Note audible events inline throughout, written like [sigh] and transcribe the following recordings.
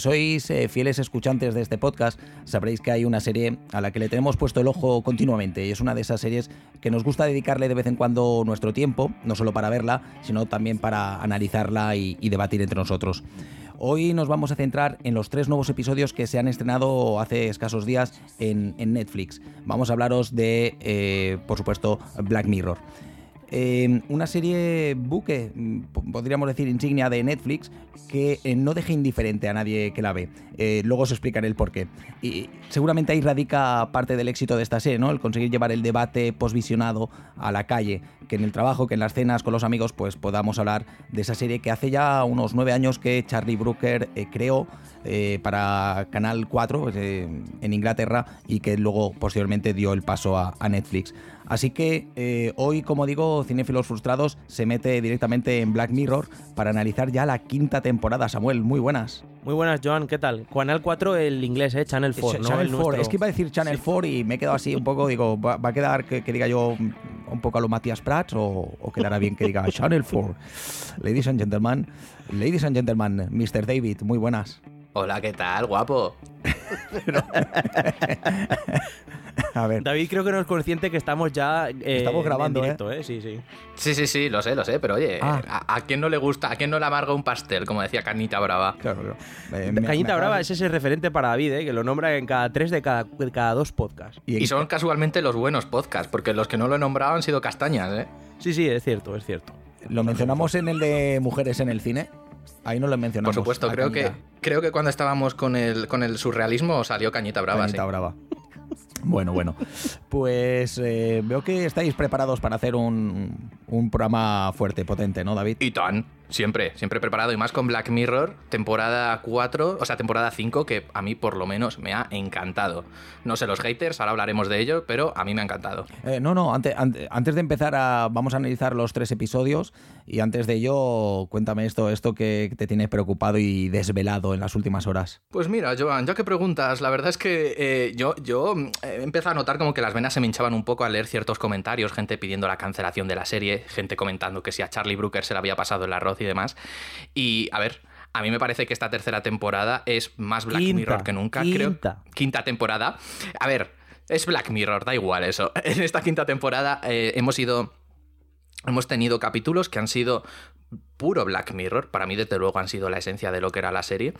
sois eh, fieles escuchantes de este podcast, sabréis que hay una serie a la que le tenemos puesto el ojo continuamente y es una de esas series que nos gusta dedicarle de vez en cuando nuestro tiempo, no solo para verla, sino también para analizarla y, debatir entre nosotros. Hoy nos vamos a centrar en los tres nuevos episodios que se han estrenado hace escasos días en, Netflix. Vamos a hablaros de, eh, por supuesto, Black Mirror. Em, una serie buque, mm, podríamos decir insignia de Netflix, que eh, no deja indiferente a nadie que la ve. Eh, luego os explicaré el porqué. Y seguramente ahí radica parte del éxito de esta serie, ¿no? El conseguir llevar el debate posvisionado a la calle, que en el trabajo, que en las cenas con los amigos, pues podamos hablar de esa serie que hace ya unos nueve años que Charlie Brooker eh, para Canal 4 en Inglaterra y que luego posteriormente dio el paso a Netflix. Así que eh, hoy, como digo, Cinéfilos Frustrados se mete directamente en Black Mirror para analizar ya la quinta temporada. Samuel, muy buenas. Muy buenas, Joan, ¿qué tal? Canal 4, el inglés, ¿eh? Channel 4, ¿no? Channel 4, es que iba a decir Channel 4 y me he quedado así un poco, digo, ¿va, a quedar que, diga yo un poco a lo Matías Prats o, o, quedará bien que diga [laughs] Channel 4? Ladies and gentlemen, ladies and gentlemen, Mr. David, muy buenas. Hola, ¿qué tal, guapo? [laughs] A ver. David creo que no es consciente que estamos ya eh, estamos grabando, en directo, ¿eh? Sí, sí. Sí, sí, sí, lo sé, lo sé, pero oye, ah. ¿a, quién no le gusta, a quién no le amarga un pastel, como decía Cañita Brava? Claro, claro. Cañita Brava es ese referente para David, ¿eh? que lo nombra en cada tres de cada, cada dos podcasts. Y, son casualmente los buenos podcasts, porque los que no lo he nombrado han sido castañas, ¿eh? Sí, sí, es cierto, es cierto. ¿Lo mencionamos en el de mujeres en el cine? Ahí no lo mencionamos. Por supuesto, creo que, creo que cuando estábamos con el, con el surrealismo salió Cañita Brava. Cañita Brava. Bueno, bueno. Pues eh, veo que estáis preparados para hacer un, un programa fuerte, potente, ¿no, David? Y tan. Siempre, siempre preparado. Y más con Black Mirror, temporada 4, o sea, temporada 5, que a mí por lo menos me ha encantado. No sé, los haters, ahora hablaremos de ello, pero a mí me ha encantado. Eh, no, no, antes, antes de empezar, a, vamos a analizar los tres episodios. Y antes de ello, cuéntame esto, esto que te tiene preocupado y desvelado en las últimas horas. Pues mira, Joan, ya que preguntas, la verdad es que eh, yo, yo he empezado a notar como que las venas se me hinchaban un poco al leer ciertos comentarios, gente pidiendo la cancelación de la serie, gente comentando que si a Charlie Brooker se le había pasado el arroz y demás. Y a ver, a mí me parece que esta tercera temporada es más Black Mirror que nunca. Quinta. Quinta temporada. A ver, es Black Mirror, da igual eso. [laughs] En esta quinta temporada eh, hemos ido. Hemos tenido capítulos que han sido puro Black Mirror. Para mí, desde luego, han sido la esencia de lo que era la serie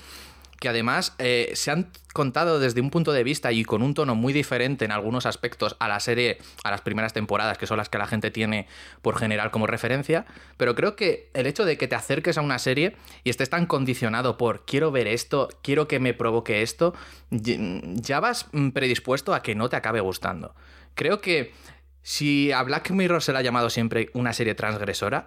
que además eh, se han contado desde un punto de vista y con un tono muy diferente en algunos aspectos a la serie, a las primeras temporadas, que son las que la gente tiene por general como referencia, pero creo que el hecho de que te acerques a una serie y estés tan condicionado por quiero ver esto, quiero que me provoque esto, ya vas predispuesto a que no te acabe gustando. Creo que si a Black Mirror se le ha llamado siempre una serie transgresora,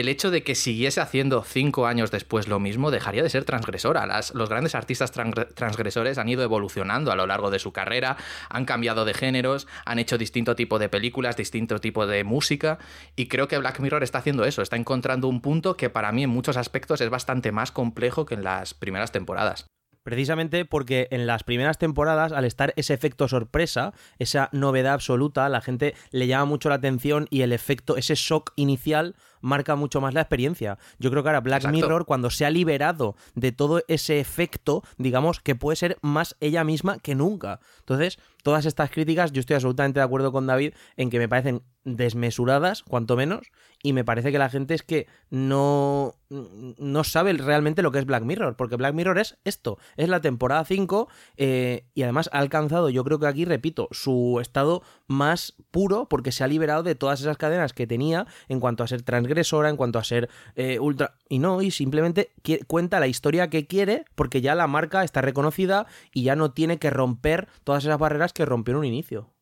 el hecho de que siguiese haciendo cinco años después lo mismo dejaría de ser transgresora. los grandes artistas transgresores han ido evolucionando a lo largo de su carrera, han cambiado de géneros, han hecho distinto tipo de películas, distinto tipo de música, y creo que Black Mirror está haciendo eso, está encontrando un punto que para mí en muchos aspectos es bastante más complejo que en las primeras temporadas. Precisamente porque en las primeras temporadas, al estar ese efecto sorpresa, esa novedad absoluta, la gente le llama mucho la atención y el efecto, ese shock inicial, marca mucho más la experiencia. Yo creo que ahora Black Mirror, cuando se ha liberado de todo ese efecto, digamos que puede ser más ella misma que nunca. Entonces, todas estas críticas, yo estoy absolutamente de acuerdo con David en que me parecen desmesuradas, cuanto menos, y me parece que la gente es que no, no sabe realmente lo que es Black Mirror, porque Black Mirror es esto, es la temporada 5 eh, y además ha alcanzado, yo creo que aquí, repito, su estado más puro porque se ha liberado de todas esas cadenas que tenía en cuanto a ser transgresora, en cuanto a ser eh, ultra... Y no, y simplemente cuenta la historia que quiere porque ya la marca está reconocida y ya no tiene que romper todas esas barreras que rompió en un inicio.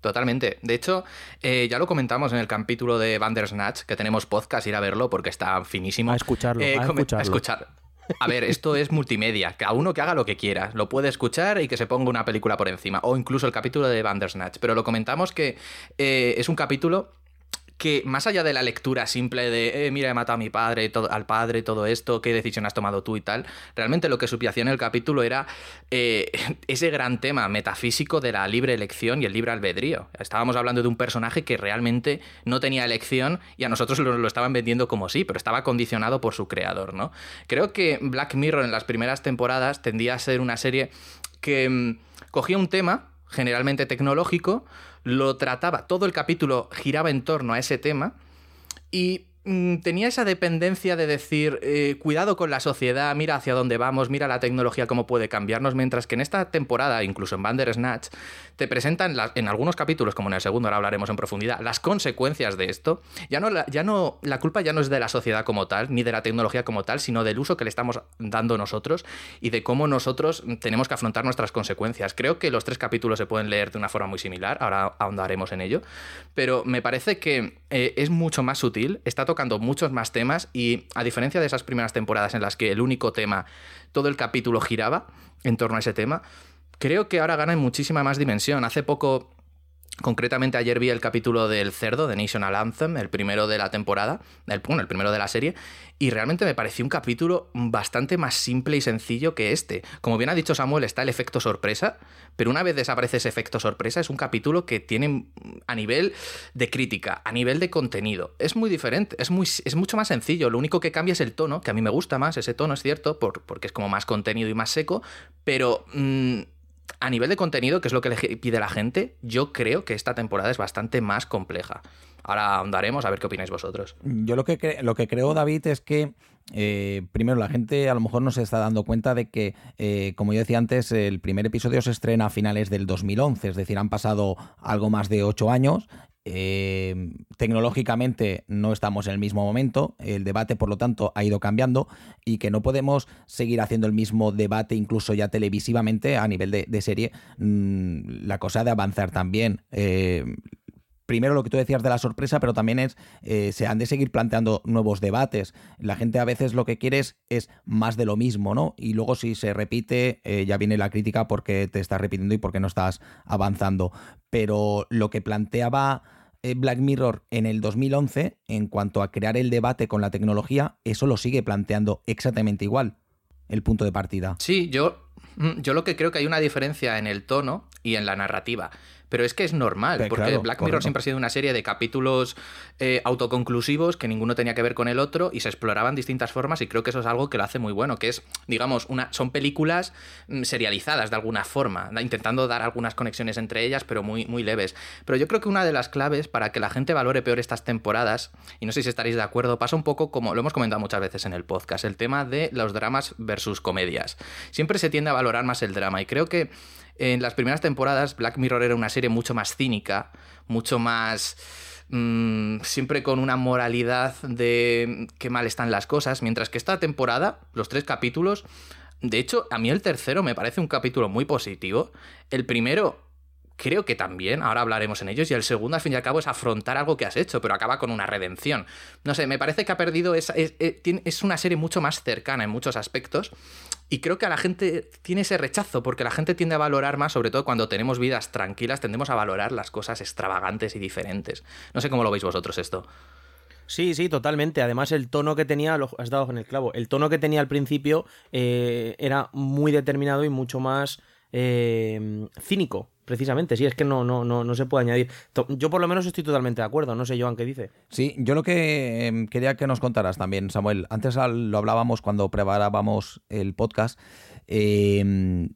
Totalmente. De hecho, eh, ya lo comentamos en el capítulo de Bandersnatch, que tenemos podcast, ir a verlo porque está finísimo. A escucharlo. Eh, a, escuchar. A ver, esto es multimedia. Cada uno que haga lo que quiera. Lo puede escuchar y que se ponga una película por encima. O incluso el capítulo de Bandersnatch. Pero lo comentamos que eh, es un capítulo que más allá de la lectura simple de, eh, mira, he matado a mi padre, al padre, todo esto, qué decisión has tomado tú y tal, realmente lo que subyacía en el capítulo era eh, ese gran tema metafísico de la libre elección y el libre albedrío. Estábamos hablando de un personaje que realmente no tenía elección y a nosotros lo, lo estaban vendiendo como sí, pero estaba condicionado por su creador, ¿no? Creo que Black Mirror en las primeras temporadas tendía a ser una serie que mm, cogía un tema, generalmente tecnológico, lo trataba, todo el capítulo giraba en torno a ese tema y mm, tenía esa dependencia de decir, eh, cuidado con la sociedad, mira hacia dónde vamos, mira la tecnología cómo puede cambiarnos, mientras que en esta temporada, incluso en Bandersnatch, te presentan en algunos capítulos, como en el segundo, ahora hablaremos en profundidad, las consecuencias de esto. Ya no, la, ya no, la culpa ya no es de la sociedad como tal, ni de la tecnología como tal, sino del uso que le estamos dando nosotros y de cómo nosotros tenemos que afrontar nuestras consecuencias. Creo que los tres capítulos se pueden leer de una forma muy similar, ahora ahondaremos en ello, pero me parece que eh, es mucho más sutil, está tocando muchos más temas y a diferencia de esas primeras temporadas en las que el único tema, todo el capítulo giraba en torno a ese tema, creo que ahora gana muchísima más dimensión. Hace poco, concretamente ayer vi el capítulo del cerdo, de National Anthem, el primero de la temporada, el, bueno, el primero de la serie, y realmente me pareció un capítulo bastante más simple y sencillo que este. Como bien ha dicho Samuel, está el efecto sorpresa, pero una vez desaparece ese efecto sorpresa, es un capítulo que tiene a nivel de crítica, a nivel de contenido, es muy diferente, es, muy, es mucho más sencillo. Lo único que cambia es el tono, que a mí me gusta más, ese tono es cierto, por- porque es como más contenido y más seco, pero mm, a nivel de contenido, que es lo que le pide la gente, yo creo que esta temporada es bastante más compleja. Ahora ahondaremos a ver qué opináis vosotros. Yo lo que, lo que creo, David, es que eh, primero la gente a lo mejor no se está dando cuenta de que, eh, como yo decía antes, el primer episodio se estrena a finales del 2011, es decir, han pasado algo más de ocho años. Eh, tecnológicamente no estamos en el mismo momento, el debate por lo tanto ha ido cambiando y que no podemos seguir haciendo el mismo debate incluso ya televisivamente a nivel de, serie, mm, la cosa de avanzar también. Eh, primero lo que tú decías de la sorpresa, pero también es, eh, se han de seguir planteando nuevos debates. La gente a veces lo que quiere es, más de lo mismo, ¿no? Y luego si se repite, eh, ya viene la crítica porque te estás repitiendo y porque no estás avanzando. Pero lo que planteaba eh, Black Mirror en el 2011, en cuanto a crear el debate con la tecnología, eso lo sigue planteando exactamente igual, el punto de partida. Sí, yo, yo lo que creo que hay una diferencia en el tono y en la narrativa. Pero es que es normal, Pero porque claro, Black Mirror correcto. siempre ha sido una serie de capítulos eh, autoconclusivos que ninguno tenía que ver con el otro y se exploraban distintas formas y creo que eso es algo que lo hace muy bueno, que es, digamos, una, son películas mm, serializadas de alguna forma, intentando dar algunas conexiones entre ellas, pero muy, muy leves. Pero yo creo que una de las claves para que la gente valore peor estas temporadas, y no sé si estaréis de acuerdo, pasa un poco como lo hemos comentado muchas veces en el podcast, el tema de los dramas versus comedias. Siempre se tiende a valorar más el drama y creo que en las primeras temporadas Black Mirror era una serie mucho más cínica, mucho más... mm, siempre con una moralidad de qué mal están las cosas, mientras que esta temporada, los tres capítulos, de hecho, a mí el tercero me parece un capítulo muy positivo. El primero creo que también, ahora hablaremos en ellos, y el segundo, al fin y al cabo, es afrontar algo que has hecho, pero acaba con una redención. No sé, me parece que ha perdido esa... Es, tiene- es una serie mucho más cercana en muchos aspectos, y creo que a la gente tiene ese rechazo, porque la gente tiende a valorar más, sobre todo cuando tenemos vidas tranquilas, tendemos a valorar las cosas extravagantes y diferentes. No sé cómo lo veis vosotros esto. Sí, sí, totalmente. Además, el tono que tenía, lo has dado en el clavo, el tono que tenía al principio eh, era muy determinado y mucho más eh, cínico, precisamente. Sí, es que no, no, no, no se puede añadir. Yo por lo menos estoy totalmente de acuerdo. No sé, Joan, qué dice. Sí, yo lo que em, quería que nos contaras también, Samuel, antes lo hablábamos cuando preparábamos el podcast. em,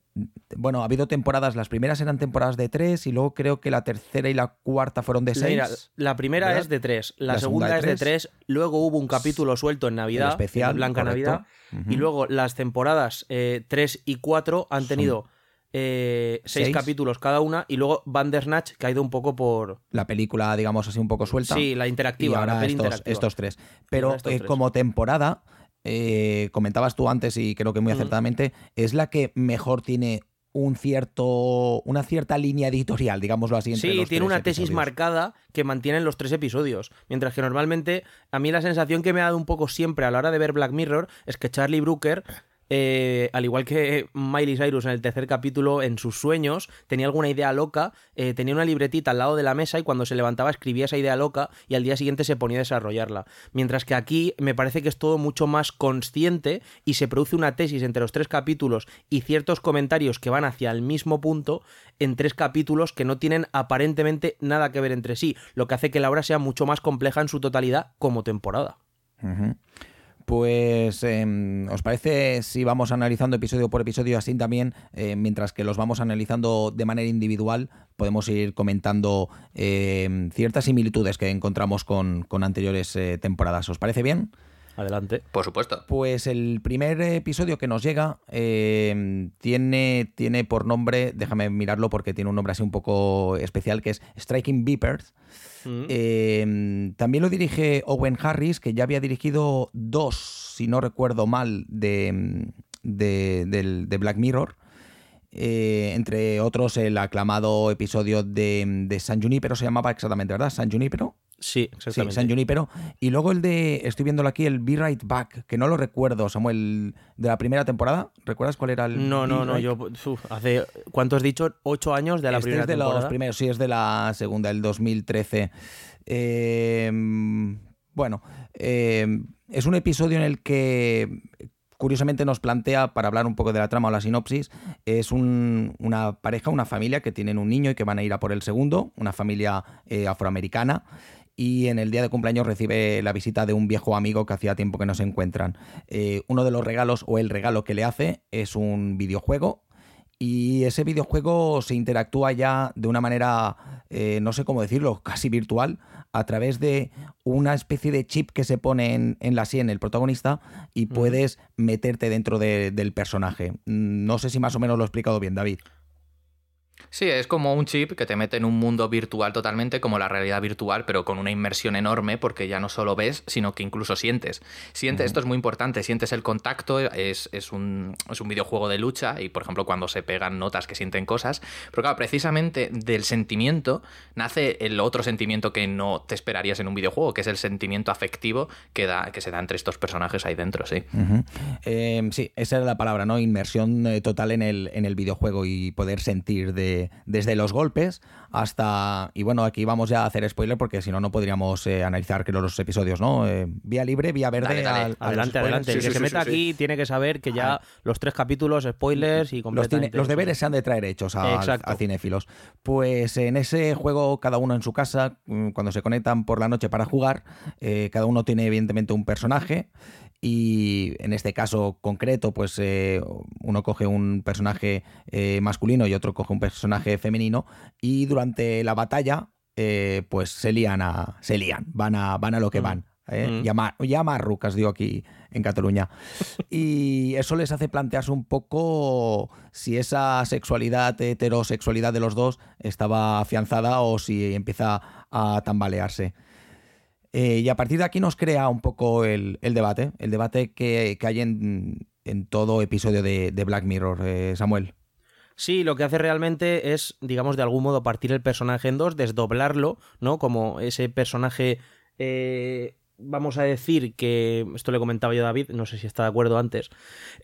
bueno, ha habido temporadas, las primeras eran temporadas de tres y luego creo que la tercera y la cuarta fueron de seis. Mira, la primera ¿verdad? es de tres, la, La segunda, segunda de es de tres, luego hubo un capítulo suelto en Navidad, El especial, en Blanca correcto. Navidad, y luego las temporadas 3 y 4 han tenido eh, seis, Seis. capítulos cada una, y luego Bandersnatch, que ha ido un poco por... La película, digamos así, un poco suelta. Sí, la y interactiva, la ahora peli estos, interactiva. estos tres. Pero estos eh, tres. como temporada, eh, comentabas tú antes y creo que muy Ujú. acertadamente, es la que mejor tiene un cierto una cierta línea editorial, digámoslo así. entre Sí, los tiene tres una tesis marcada que mantienen los tres episodios. Mientras que normalmente, a mí la sensación que me ha dado un poco siempre a la hora de ver Black Mirror es que Charlie Brooker eh, al igual que Miley Cyrus en el tercer capítulo, en sus sueños, tenía alguna idea loca, eh, tenía una libretita al lado de la mesa y cuando se levantaba escribía esa idea loca y al día siguiente se ponía a desarrollarla. Mientras que aquí me parece que es todo mucho más consciente y se produce una tesis entre los tres capítulos y ciertos comentarios que van hacia el mismo punto en tres capítulos que no tienen aparentemente nada que ver entre sí, lo que hace que la obra sea mucho más compleja en su totalidad como temporada. Pues, em, ¿os parece si vamos analizando episodio por episodio así también, eh, mientras que los vamos analizando de manera individual, podemos ir comentando em, ciertas similitudes que encontramos con, con anteriores eh, temporadas? ¿Os parece bien? Adelante. Por supuesto. Pues el primer episodio que nos llega em, tiene, tiene por nombre, déjame mirarlo porque tiene un nombre así un poco especial, que es Striking Beepers. Mm. Eh, también lo dirige Owen Harris, que ya había dirigido dos, si no recuerdo mal, de, de, del- de Black Mirror. Eh, entre otros, el aclamado episodio de, de San Junipero se llamaba exactamente, ¿verdad? San Junipero. Sí, Sí, exactamente. San Junipero. Y luego el de, estoy viéndolo aquí, el Be Right Back, que no lo recuerdo, Samuel, de la primera temporada. ¿Recuerdas cuál era el No, Be no, no, Right? yo uf, hace ¿cuánto has dicho? Ocho años de la este primera es de temporada. los primeros, sí, es de la segunda, el 2013. Eh, bueno, eh, es un episodio en el que curiosamente nos plantea, para hablar un poco de la trama o la sinopsis, es un- una pareja, una familia que tienen un niño y que van a ir a por el segundo, una familia eh, afroamericana. Y en el día de cumpleaños recibe la visita de un viejo amigo que hacía tiempo que no se encuentran. Eh, uno de los regalos o el regalo que le hace es un videojuego y ese videojuego se interactúa ya de una manera, eh, no sé cómo decirlo, [laughs] casi virtual, a través de una especie de chip que se pone en, en la sien el protagonista y puedes meterte dentro de- del personaje. Mm, No sé si más o menos lo he explicado bien, David. Sí, es como un chip que te mete en un mundo virtual totalmente, como la realidad virtual, pero con una inmersión enorme, porque ya no solo ves, sino que incluso sientes. Sientes, esto es muy importante, sientes el contacto, es, es un, es un videojuego de lucha, y por ejemplo, cuando se pegan notas que sienten cosas. Pero claro, precisamente del sentimiento nace el otro sentimiento que no te esperarías en un videojuego, que es el sentimiento afectivo que, da, que se da entre estos personajes ahí dentro, sí. Eh, sí, esa era la palabra, ¿no? Inmersión eh, total en el, en el videojuego y poder sentir de, desde los golpes hasta. Y bueno, aquí vamos ya a hacer spoiler porque si no, no podríamos eh, analizar creo, los episodios, ¿no? Eh, vía libre, vía verde. Dale, dale. al- a los Adelante, adelante. Sí, el que sí, se sí, meta sí, aquí tiene que saber que ya los tres capítulos, spoilers y Los, tiene- completamente. los deberes se han de traer hechos a cinéfilos. Pues en ese juego, cada uno en su casa, mm, cuando se conectan por la noche para jugar, eh, cada uno tiene evidentemente un personaje. Y en este caso concreto, pues eh, uno coge un personaje eh, masculino y otro coge un personaje femenino. Y durante la batalla, eh, pues se lían a. se lían, van a, van a lo que Mm. van. ¿eh? Mm. Llama, rucas, digo aquí en Cataluña. [laughs] Y eso les hace plantearse un poco si esa sexualidad, heterosexualidad de los dos estaba afianzada o si empieza a tambalearse. Eh, y a partir de aquí nos crea un poco el, debate, el debate que, hay en, todo episodio de, de Black Mirror, eh, Samuel. Sí, lo que hace realmente es, digamos, de algún modo partir el personaje en dos, desdoblarlo, ¿no? Como ese personaje, eh, vamos a decir que, esto le comentaba yo a David, no sé si está de acuerdo antes,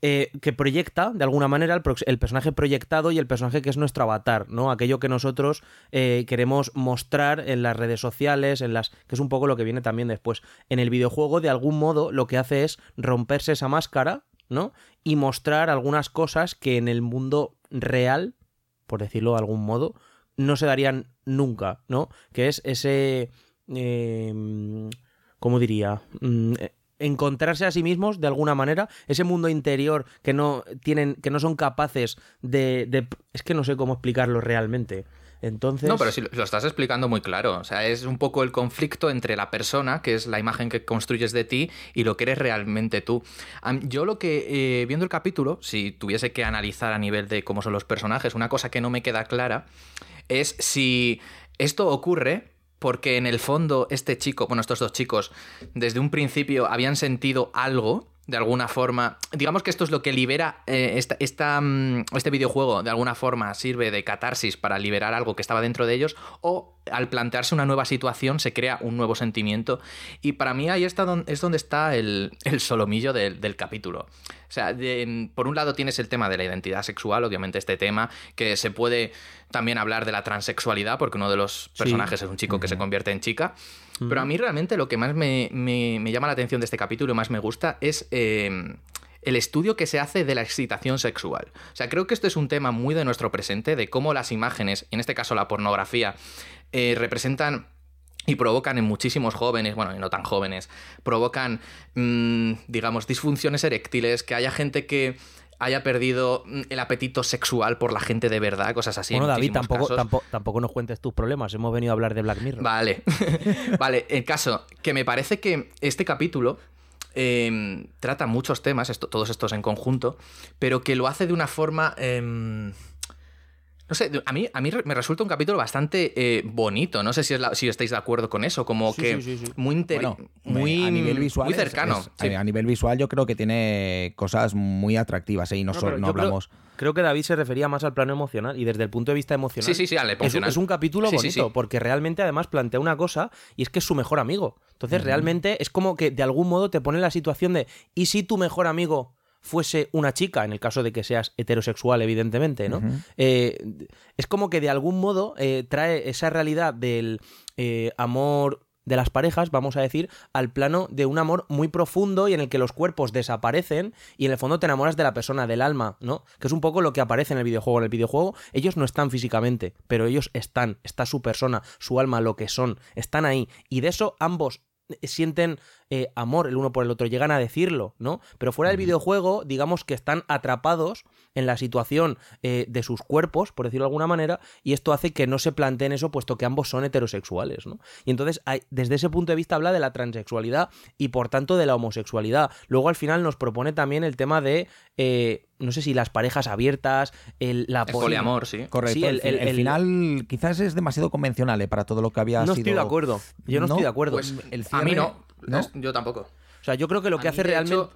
eh, que proyecta, de alguna manera, el, personaje proyectado y el personaje que es nuestro avatar, ¿no? Aquello que nosotros eh, queremos mostrar en las redes sociales, en las que es un poco lo que viene también después. En el videojuego, de algún modo, lo que hace es romperse esa máscara, ¿no? Y mostrar algunas cosas que en el mundo real, por decirlo de algún modo, no se darían nunca, ¿no? Que es ese... eh, ¿Cómo diría? Mm, eh, encontrarse a sí mismos de alguna manera ese mundo interior que no tienen que no son capaces de, de- es que no sé cómo explicarlo realmente entonces No, pero sí, lo estás explicando muy claro. O sea, es un poco el conflicto entre la persona, que es la imagen que construyes de ti, y lo que eres realmente tú. Yo lo que, eh, viendo el capítulo, si tuviese que analizar a nivel de cómo son los personajes, una cosa que no me queda clara es si esto ocurre porque en el fondo este chico, bueno, estos dos chicos, desde un principio habían sentido algo de alguna forma. Digamos que esto es lo que libera eh, esta, esta, mm, este videojuego, de alguna forma sirve de catarsis para liberar algo que estaba dentro de ellos, o al plantearse una nueva situación se crea un nuevo sentimiento. Y para mí ahí está es donde está el, solomillo del, capítulo. O sea, por un lado tienes el tema de la identidad sexual, obviamente este tema, que se puede también hablar de la transexualidad, porque uno de los personajes es un chico que se convierte en chica. Pero a mí realmente lo que más me, llama la atención de este capítulo y más me gusta es eh, el estudio que se hace de la excitación sexual. O sea, creo que esto es un tema muy de nuestro presente, de cómo las imágenes, en este caso la pornografía, eh, representan y provocan en muchísimos jóvenes, bueno, y no tan jóvenes, provocan, mm, digamos, disfunciones eréctiles, que haya gente que haya perdido mm, el apetito sexual por la gente de verdad, cosas así. Bueno, David, tampoco, tampoco, tampoco, nos cuentes tus problemas, hemos venido a hablar de Black Mirror. Vale, [laughs] [laughs] vale, el caso, que me parece que este capítulo em, trata muchos temas, todos estos en conjunto, pero que lo hace de una forma... Em, no sé, a mí, a mí me resulta un capítulo bastante eh, bonito. No sé si, si estáis de acuerdo con eso, como que muy, muy, a nivel visual muy cercano. a nivel visual yo creo que tiene cosas muy atractivas ¿eh? y no, no, hablamos... Creo, que David se refería más al plano emocional y desde el punto de vista emocional. Sí, sí, sí, Es, un capítulo bonito porque realmente además plantea una cosa y es que es su mejor amigo. Entonces realmente es como que de algún modo te pone en la situación de ¿y si tu mejor amigo fuese una chica, en el caso de que seas heterosexual, evidentemente, ¿no? Eh, es como que de algún modo eh, trae esa realidad del eh, amor de las parejas, vamos a decir, al plano de un amor muy profundo y en el que los cuerpos desaparecen y en el fondo te enamoras de la persona, del alma, ¿no? Que es un poco lo que aparece en el videojuego. En el videojuego ellos no están físicamente, pero ellos están, está su persona, su alma, lo que son, están ahí. Y de eso ambos sienten eh, amor el uno por el otro, llegan a decirlo, ¿no? Pero fuera del videojuego, digamos que están atrapados en la situación eh, de sus cuerpos, por decirlo de alguna manera, y esto hace que no se planteen eso, puesto que ambos son heterosexuales, ¿no? Y entonces, desde ese punto de vista habla de la transexualidad y por tanto de la homosexualidad. Luego al final nos propone también el tema de... Eh, no sé si las parejas abiertas, el, la poliamor, sí. Correcto. el, final quizás es demasiado convencional para todo lo que había no sido. No estoy de acuerdo. Yo no, estoy de acuerdo. Pues, a mí no. ¿No? yo tampoco. O sea, yo creo que lo que hace realmente...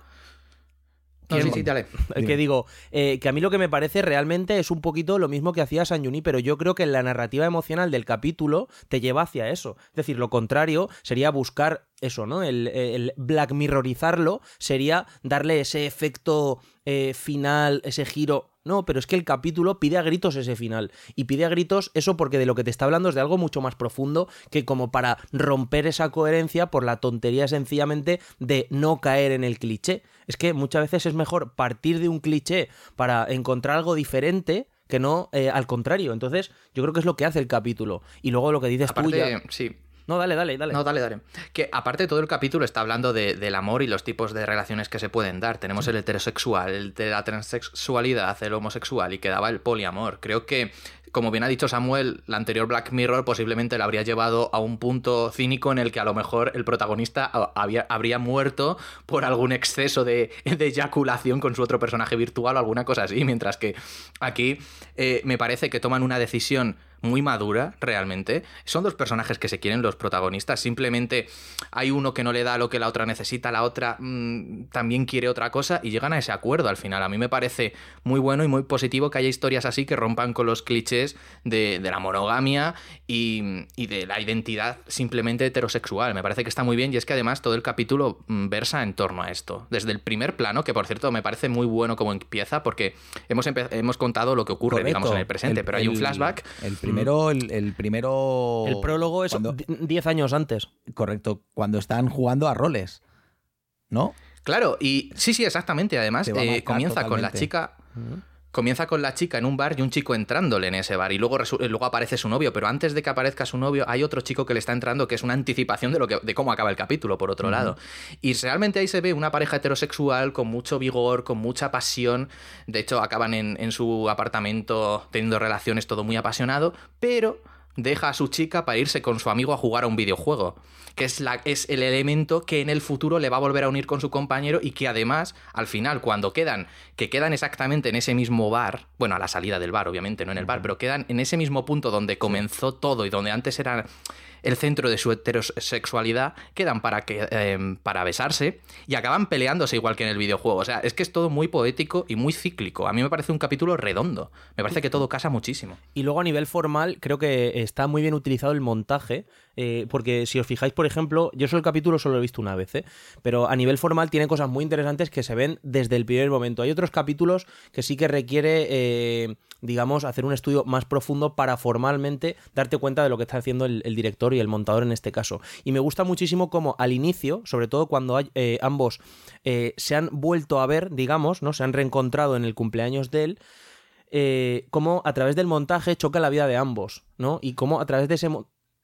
sí, sí, dale. [laughs] Que digo, eh, que a mí lo que me parece realmente es un poquito lo mismo que hacía San Juni, pero yo creo que la narrativa emocional del capítulo te lleva hacia eso. Es decir, lo contrario sería buscar eso, ¿no? El, el Black Mirrorizarlo sería darle ese efecto eh, final, ese giro no, pero es que el capítulo pide a gritos ese final. Y pide a gritos eso porque de lo que te está hablando es de algo mucho más profundo que como para romper esa coherencia por la tontería sencillamente de no caer en el cliché. Es que muchas veces es mejor partir de un cliché para encontrar algo diferente que no eh, al contrario. Entonces, yo creo que es lo que hace el capítulo. Y luego lo que dices tú ya... Sí, no, dale, dale, dale. No, dale, dale. Que aparte todo el capítulo está hablando del amor y los tipos de relaciones que se pueden dar. Tenemos el heterosexual, el de la transexualidad, el homosexual y quedaba el poliamor. Creo que como bien ha dicho Samuel, la anterior Black Mirror posiblemente la habría llevado a un punto cínico en el que a lo mejor el protagonista había, habría muerto por algún exceso de, eyaculación con su otro personaje virtual o alguna cosa así, mientras que aquí eh, me parece que toman una decisión muy madura, realmente. Son dos personajes que se quieren los protagonistas. Simplemente hay uno que no le da lo que la otra necesita, la otra mm, también quiere otra cosa y llegan a ese acuerdo al final. A mí me parece muy bueno y muy positivo que haya historias así que rompan con los clichés de, la monogamia y, de la identidad simplemente heterosexual. Me parece que está muy bien y es que además todo el capítulo mm, versa en torno a esto. Desde el primer plano, que por cierto me parece muy bueno como empieza porque hemos, hemos contado lo que ocurre, digamos, en el presente, pero hay un flashback. El primero, el, primero. El prólogo es 10 años antes. Correcto, cuando están jugando a roles. ¿No? Claro, y sí, sí, exactamente. Además, eh, comienza con la chica. Comienza con la chica en un bar y un chico entrándole en ese bar y luego, luego aparece su novio, pero antes de que aparezca su novio hay otro chico que le está entrando que es una anticipación de, lo que, de cómo acaba el capítulo, por otro lado. Y realmente ahí se ve una pareja heterosexual con mucho vigor, con mucha pasión. De hecho, acaban en, en su apartamento teniendo relaciones, todo muy apasionado, pero deja a su chica para irse con su amigo a jugar a un videojuego que es, la, es el elemento que en el futuro le va a volver a unir con su compañero y que además, al final, cuando quedan, que quedan exactamente en ese mismo bar, bueno, a la salida del bar, obviamente, no en el bar, pero quedan en ese mismo punto donde comenzó todo y donde antes era el centro de su heterosexualidad, quedan para, que, em, para besarse y acaban peleándose igual que en el videojuego. O sea, es que es todo muy poético y muy cíclico. A mí me parece un capítulo redondo. Me parece que todo casa muchísimo. Y luego a nivel formal, creo que está muy bien utilizado el montaje, eh, porque si os fijáis, por ejemplo, yo solo el capítulo solo lo he visto una vez, ¿eh? pero a nivel formal tiene cosas muy interesantes que se ven desde el primer momento. Hay otros capítulos que sí que requiere, eh, digamos, hacer un estudio más profundo para formalmente darte cuenta de lo que está haciendo el, director y el montador en este caso. Y me gusta muchísimo como al inicio, sobre todo cuando hay, ambos se han vuelto a ver, digamos, ¿no? Se han reencontrado en el cumpleaños de él. Eh, cómo a través del montaje choca la vida de ambos, ¿no? Y cómo a través de ese...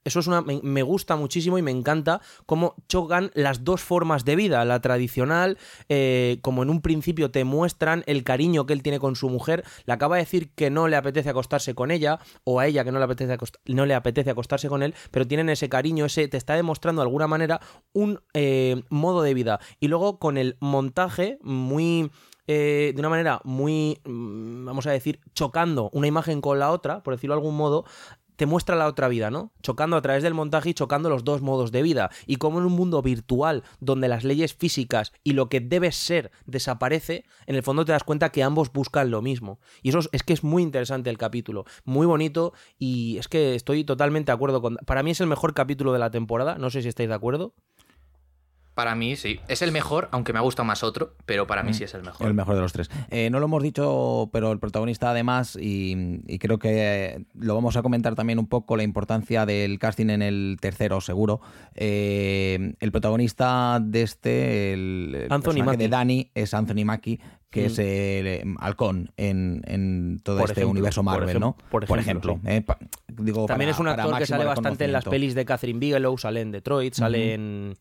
Eso es una, me, gusta muchísimo y me encanta cómo chocan las dos formas de vida. La tradicional, eh, como en un principio te muestran el cariño que él tiene con su mujer, le acaba de decir que no le apetece acostarse con ella, o a ella que no le apetece, no le apetece acostarse con él, pero tienen ese cariño, ese te está demostrando de alguna manera un eh, modo de vida. Y luego con el montaje muy eh, de una manera muy, mm, vamos a decir, chocando una imagen con la otra, por decirlo de algún modo, te muestra la otra vida, ¿no? Chocando a través del montaje y chocando los dos modos de vida. Y como en un mundo virtual donde las leyes físicas y lo que debe ser desaparece, en el fondo te das cuenta que ambos buscan lo mismo. Y eso es, que es muy interesante el capítulo, muy bonito y es que estoy totalmente de acuerdo con... Para mí es el mejor capítulo de la temporada, no sé si estáis de acuerdo. Para mí sí. Es el mejor, aunque me ha gustado más otro, pero para mí mm. sí es el mejor. El mejor de los tres. Eh, no lo hemos dicho, pero el protagonista además, y, creo que lo vamos a comentar también un poco, la importancia del casting en el tercero, seguro. Eh, el protagonista de este, el, Anthony de Dani, es Anthony Mackie, que es mm. el eh, halcón en, todo este universo Marvel, ¿no? Por ejemplo. digo, También es un actor que sale bastante en las pelis de Catherine Bigelow, sale en Detroit, sale en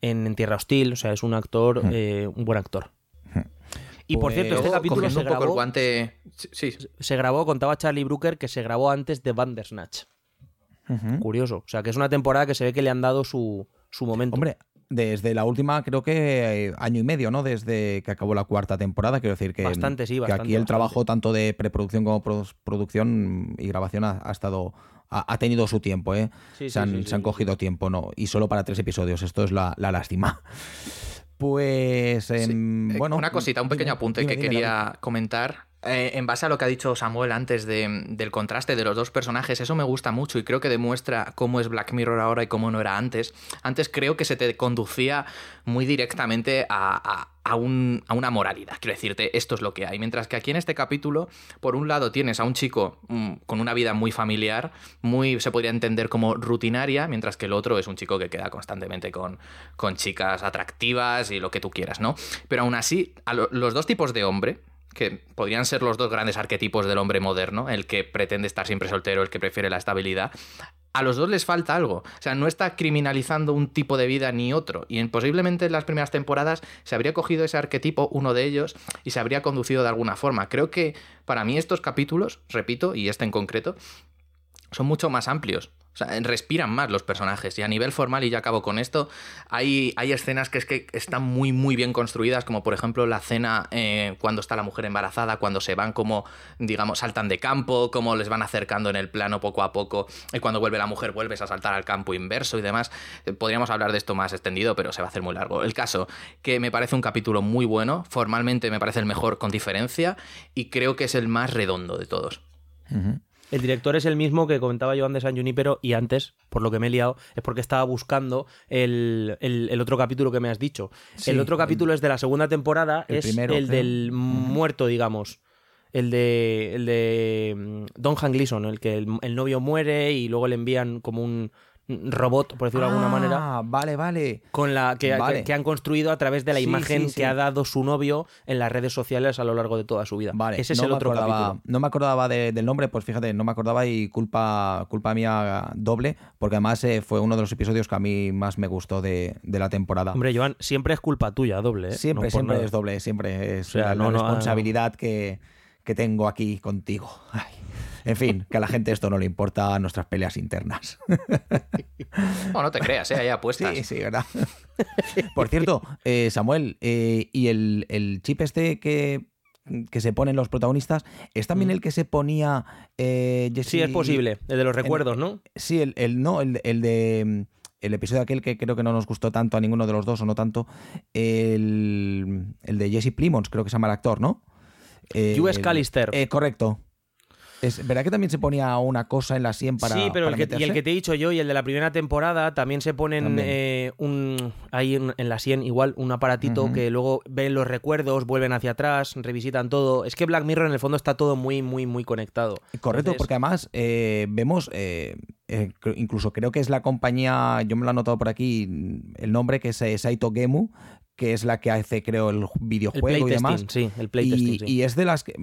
en, Tierra Hostil, o sea, es un actor, eh, un buen actor. Y por cierto, este pues, capítulo se grabó, guante... se grabó, contaba Charlie Brooker, que se grabó antes de Bandersnatch. Curioso. O sea, que es una temporada que se ve que le han dado su, su momento. Hombre, desde la última, creo que eh, año y medio, ¿no? Desde que acabó la cuarta temporada. Quiero decir que, bastante, sí, que aquí el trabajo tanto de preproducción como producción y grabación ha, estado ha, tenido su tiempo, ¿eh? se, han, se, han, cogido tiempo, ¿no? Y solo para tres episodios. Esto es la, lástima. [laughs] Pues, em, bueno. Una cosita, un pequeño apunte que quería comentar. Eh, en base a lo que ha dicho Samuel antes del contraste de los dos personajes, eso me gusta mucho y creo que demuestra cómo es Black Mirror ahora y cómo no era antes. Antes creo que se te conducía muy directamente a, una moralidad. Quiero decirte, esto es lo que hay. Mientras que aquí en este capítulo, por un lado tienes a un chico mm, con una vida muy familiar, muy se podría entender como rutinaria, mientras que el otro es un chico que queda constantemente con, con chicas atractivas y lo que tú quieras, ¿no? Pero aún así, a los dos tipos de hombre, que podrían ser los dos grandes arquetipos del hombre moderno, el que pretende estar siempre soltero, el que prefiere la estabilidad, a los dos les falta algo. O sea, no está criminalizando un tipo de vida ni otro. Y posiblemente en las primeras temporadas se habría cogido ese arquetipo, uno de ellos, y se habría conducido de alguna forma. Creo que para mí estos capítulos, repito, y este en concreto, son mucho más amplios. O sea, respiran más los personajes. Y a nivel formal, y ya acabo con esto, hay, hay escenas que es que están muy, muy bien construidas, como por ejemplo la cena eh, cuando está la mujer embarazada, cuando se van como, digamos, saltan de campo, cómo les van acercando en el plano poco a poco, y cuando vuelve la mujer vuelves a saltar al campo inverso y demás. Eh, podríamos hablar de esto más extendido, pero se va a hacer muy largo. El caso, que me parece un capítulo muy bueno, formalmente me parece el mejor con diferencia, y creo que es el más redondo de todos. El director es el mismo que comentaba yo antes San Junipero y antes, por lo que me he liado, es porque estaba buscando el, otro capítulo que me has dicho. el otro capítulo es de la segunda temporada, es el del muerto, digamos. El de, el de mm, Don Han Gleason, el que el, novio muere y luego le envían como un, robot, por decirlo de alguna manera. Ah, vale, vale. Con la que, que, han construido a través de la imagen que ha dado su novio en las redes sociales a lo largo de toda su vida. Vale, ese es el otro capítulo. No me acordaba del nombre, pues fíjate, no me acordaba y culpa, culpa mía doble, porque además eh, fue uno de los episodios que a mí más me gustó de, la temporada. Hombre, Joan, siempre es culpa tuya, doble. ¿eh? Siempre, siempre es doble, siempre es la, responsabilidad que, que, tengo aquí contigo. Ay. En fin, que a la gente esto no le importa nuestras peleas internas. [laughs] No, no te creas, ¿eh? hay apuestas. Sí, sí, ¿verdad? Por cierto, eh, Samuel, eh, ¿y el, chip este que, que se ponen los protagonistas. Es también Mm. el que se ponía eh, Jesse- Sí, es posible. El de los recuerdos, ¿no? Sí, el, el- no, el, el de mm, el episodio aquel que creo que no nos gustó tanto a ninguno de los dos o no tanto, el, el de Jesse Plimons, creo que se llama el actor, ¿no? Eh, US Callister. eh, correcto. Es, ¿Verdad que también se ponía una cosa en la sien para sí, pero para el que, y el que te he dicho yo y el de la primera temporada también se ponen eh, un, ahí en, en la sien igual un aparatito que luego ven los recuerdos, vuelven hacia atrás, revisitan todo. Es que Black Mirror en el fondo está todo muy, muy, muy conectado. Correcto, Entonces- porque además eh, vemos, eh, incluso creo que es la compañía, yo me lo he anotado por aquí, el nombre que es Saito Gemu, que es la que hace, creo, el El videojuego y demás. sí, el playtesting. Y, sí. y es de las que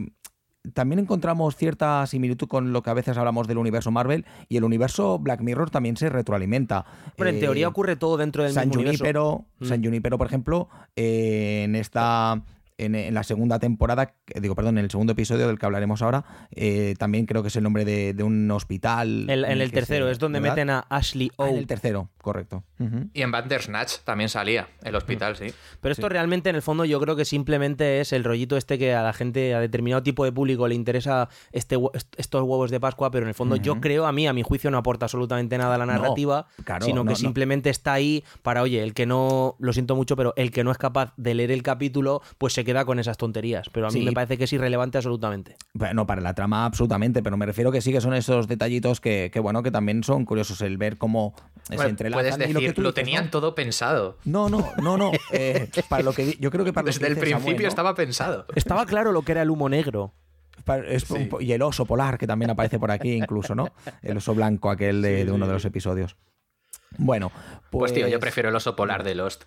también encontramos cierta similitud con lo que a veces hablamos del universo Marvel y el universo Black Mirror también se retroalimenta. Pero en Eh, teoría ocurre todo dentro del San mismo universo. Junipero, Mm. San Junipero, por ejemplo, eh, en esta en, en la segunda temporada, eh, digo, perdón, en el segundo episodio del que hablaremos ahora, eh, también creo que es el nombre de, de un hospital. El- en el tercero se- es donde ¿verdad? meten a Ashley Ah, O. en el tercero, correcto. Ujú. Y en Bandersnatch también salía, el hospital, sí. Pero esto realmente, en el fondo, yo creo que simplemente es el rollito este que a la gente, a determinado tipo de público, le interesa este, estos huevos de Pascua, pero en el fondo yo creo, a mí, a mi juicio, no aporta absolutamente nada a la No, narrativa, claro, sino no, que no. simplemente está ahí para, oye, el que no, lo siento mucho, pero el que no es capaz de leer el capítulo, pues se queda con esas tonterías. Pero a mí Sí. me parece que es irrelevante absolutamente. Bueno, para la trama absolutamente, pero me refiero que sí que son esos detallitos que, que, bueno, que también son curiosos el ver cómo se Bueno, entrelazan. puedes decir, lo lo, que tú dices, tenían ¿no? todo pensado. No, no, no, no. [laughs] eh, para lo que yo creo que para lo que Desde el Samuel, principio ¿no? estaba pensado. Estaba claro lo que era el humo negro. Pa- es Sí. un po- y el oso polar, que también aparece por aquí incluso, ¿no? El oso blanco aquel de, Sí, de uno sí, de los episodios. Bueno, pues... Pues tío, yo prefiero el oso polar de Lost.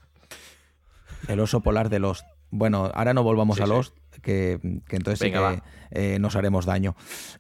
El oso polar de Lost. Bueno, ahora no volvamos Sí, a sí. Lost, que, que entonces Venga, sí que eh, nos haremos daño.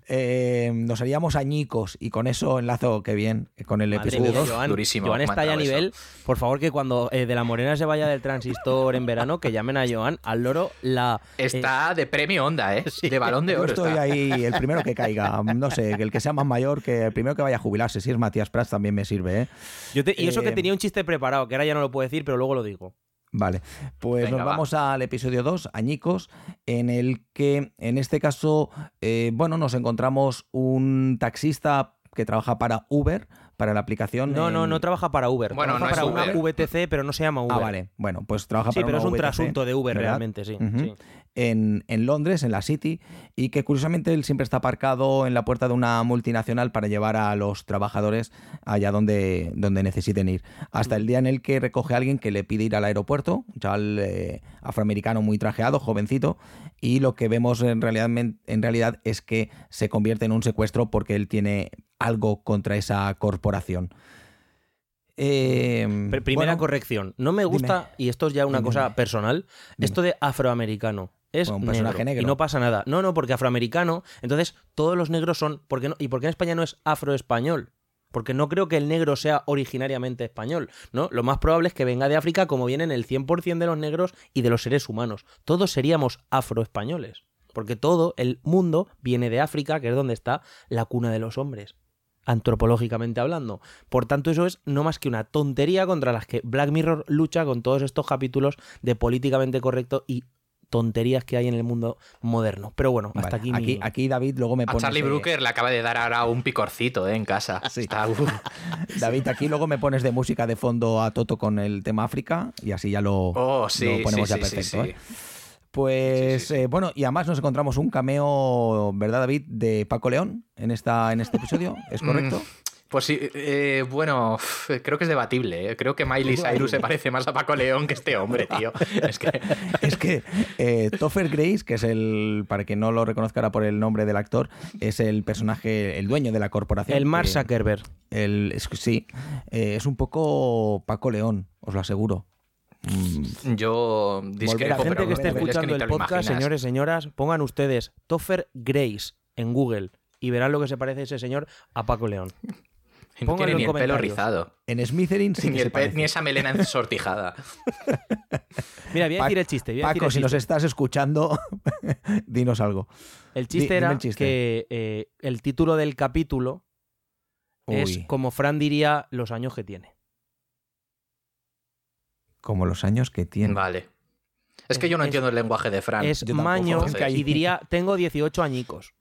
Eh, nos haríamos añicos y con eso enlazo que bien con el Madre episodio mía, 2. Joan, durísimo, Joan está ya a nivel. Por favor, que cuando eh, de la morena se vaya del transistor en verano, que llamen a Joan, al loro, la. eh, Está de premio onda, ¿eh? [laughs] De balón de Yo oro. estoy está. ahí, el primero que caiga. No sé, que el que sea más mayor, que el primero que vaya a jubilarse. Si es Matías Prats también me sirve, ¿eh? yo te- y eso que tenía un chiste preparado, que ahora ya no lo puedo decir, pero luego lo digo. Vale, pues Venga, nos va. vamos al episodio 2, Añicos, en el que en este caso, eh, bueno, nos encontramos un taxista que trabaja para Uber, para la aplicación. No, no, en- no trabaja para Uber. Bueno, trabaja no para es una Uber. VTC, pero no se llama Uber. Ah, vale, bueno, pues trabaja Sí, para pero es un VTC, trasunto de Uber ¿verdad? realmente, sí. Sí. En, en Londres, en la City, y que curiosamente él siempre está aparcado en la puerta de una multinacional para llevar a los trabajadores allá donde, donde necesiten ir. Hasta el día en el que recoge a alguien que le pide ir al aeropuerto, un chaval eh, afroamericano muy trajeado, jovencito, y lo que vemos en realidad, en realidad es que se convierte en un secuestro porque él tiene algo contra esa corporación. Eh, Pero primera bueno, corrección. No me gusta, y esto es ya una Dime, cosa dime. personal, esto de afroamericano. Es Bueno, un personaje negro, negro. Y no pasa nada. No, no, porque afroamericano, entonces todos los negros son. ¿por qué no? ¿Y por qué en España no es afroespañol? Porque no creo que el negro sea originariamente español, ¿no? Lo más probable es que venga de África como vienen el 100% de los negros y de los seres humanos. Todos seríamos afroespañoles. Porque todo el mundo viene de África, que es donde está la cuna de los hombres antropológicamente hablando. Por tanto, eso es no más que una tontería contra las que Black Mirror lucha con todos estos capítulos de políticamente correcto y tonterías que hay en el mundo moderno. Pero bueno, hasta vale, aquí, mi- aquí, David luego me A pone... Charlie Brooker le acaba de dar ahora un picorcito ¿eh? en casa. [laughs] Sí. Está, [laughs] David, aquí luego me pones de música de fondo a Toto con el tema África y así ya lo, Oh, sí, lo ponemos sí, ya perfecto. sí. ¿eh? Pues Sí, sí, sí. eh, bueno, y además nos encontramos un cameo, ¿verdad, David? De Paco León en, esta, en este episodio, ¿es correcto? Pues sí, eh, bueno, creo que es debatible. ¿eh? Creo que Miley Cyrus se parece más a Paco León que este hombre, [laughs] tío. Es que Es que eh, Topher Grace, que es el, para quien no lo reconozca ahora por el nombre del actor, es el personaje, el dueño de la corporación. el Mark que- Zuckerberg. el- es- sí, eh, es un poco Paco León, os lo aseguro. Mm, yo discrepo, La gente pero que esté que escuchando ni el podcast, imaginas. señores, señoras, pongan ustedes Topher Grace en Google y verán lo que se parece ese señor a Paco León. Y No pónganlo tiene ni en el pelo rizado. en Smitherin sí [laughs] ni, el pe- esa melena ensortijada. [laughs] Mira, voy a Pa- decir el chiste. voy a decir Paco, el si nos estás escuchando, [laughs] dinos algo. El chiste era el chiste. que eh, el título del capítulo es como Fran diría los años que tiene. como los años que tiene. Vale. Es que yo no Es- entiendo el lenguaje de Fran. Es Yo tampoco, maño y diría, tengo 18 añicos.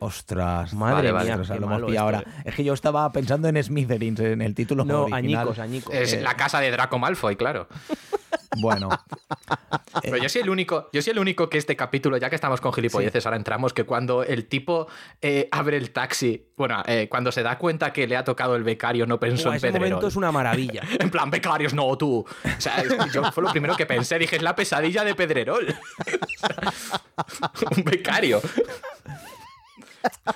Ostras. Madre vale, mía, ostras, qué lo hemos malo pillado esto, ahora. Es que yo estaba pensando en Smithereens, en el título No, original. añicos, añicos. Es eh, la casa de Draco Malfoy, claro. [laughs] Bueno, Pero yo soy el único, yo soy el único que este capítulo, ya que estamos con gilipolleces, ahora entramos, que cuando el tipo eh, abre el taxi, bueno, eh, cuando se da cuenta que le ha tocado el becario, no pensó en ese Pedrerol. momento es una maravilla. [laughs] En plan, becarios, no, tú. O sea, yo fue lo primero que pensé. Dije, es la pesadilla de Pedrerol. [laughs] O sea, un becario.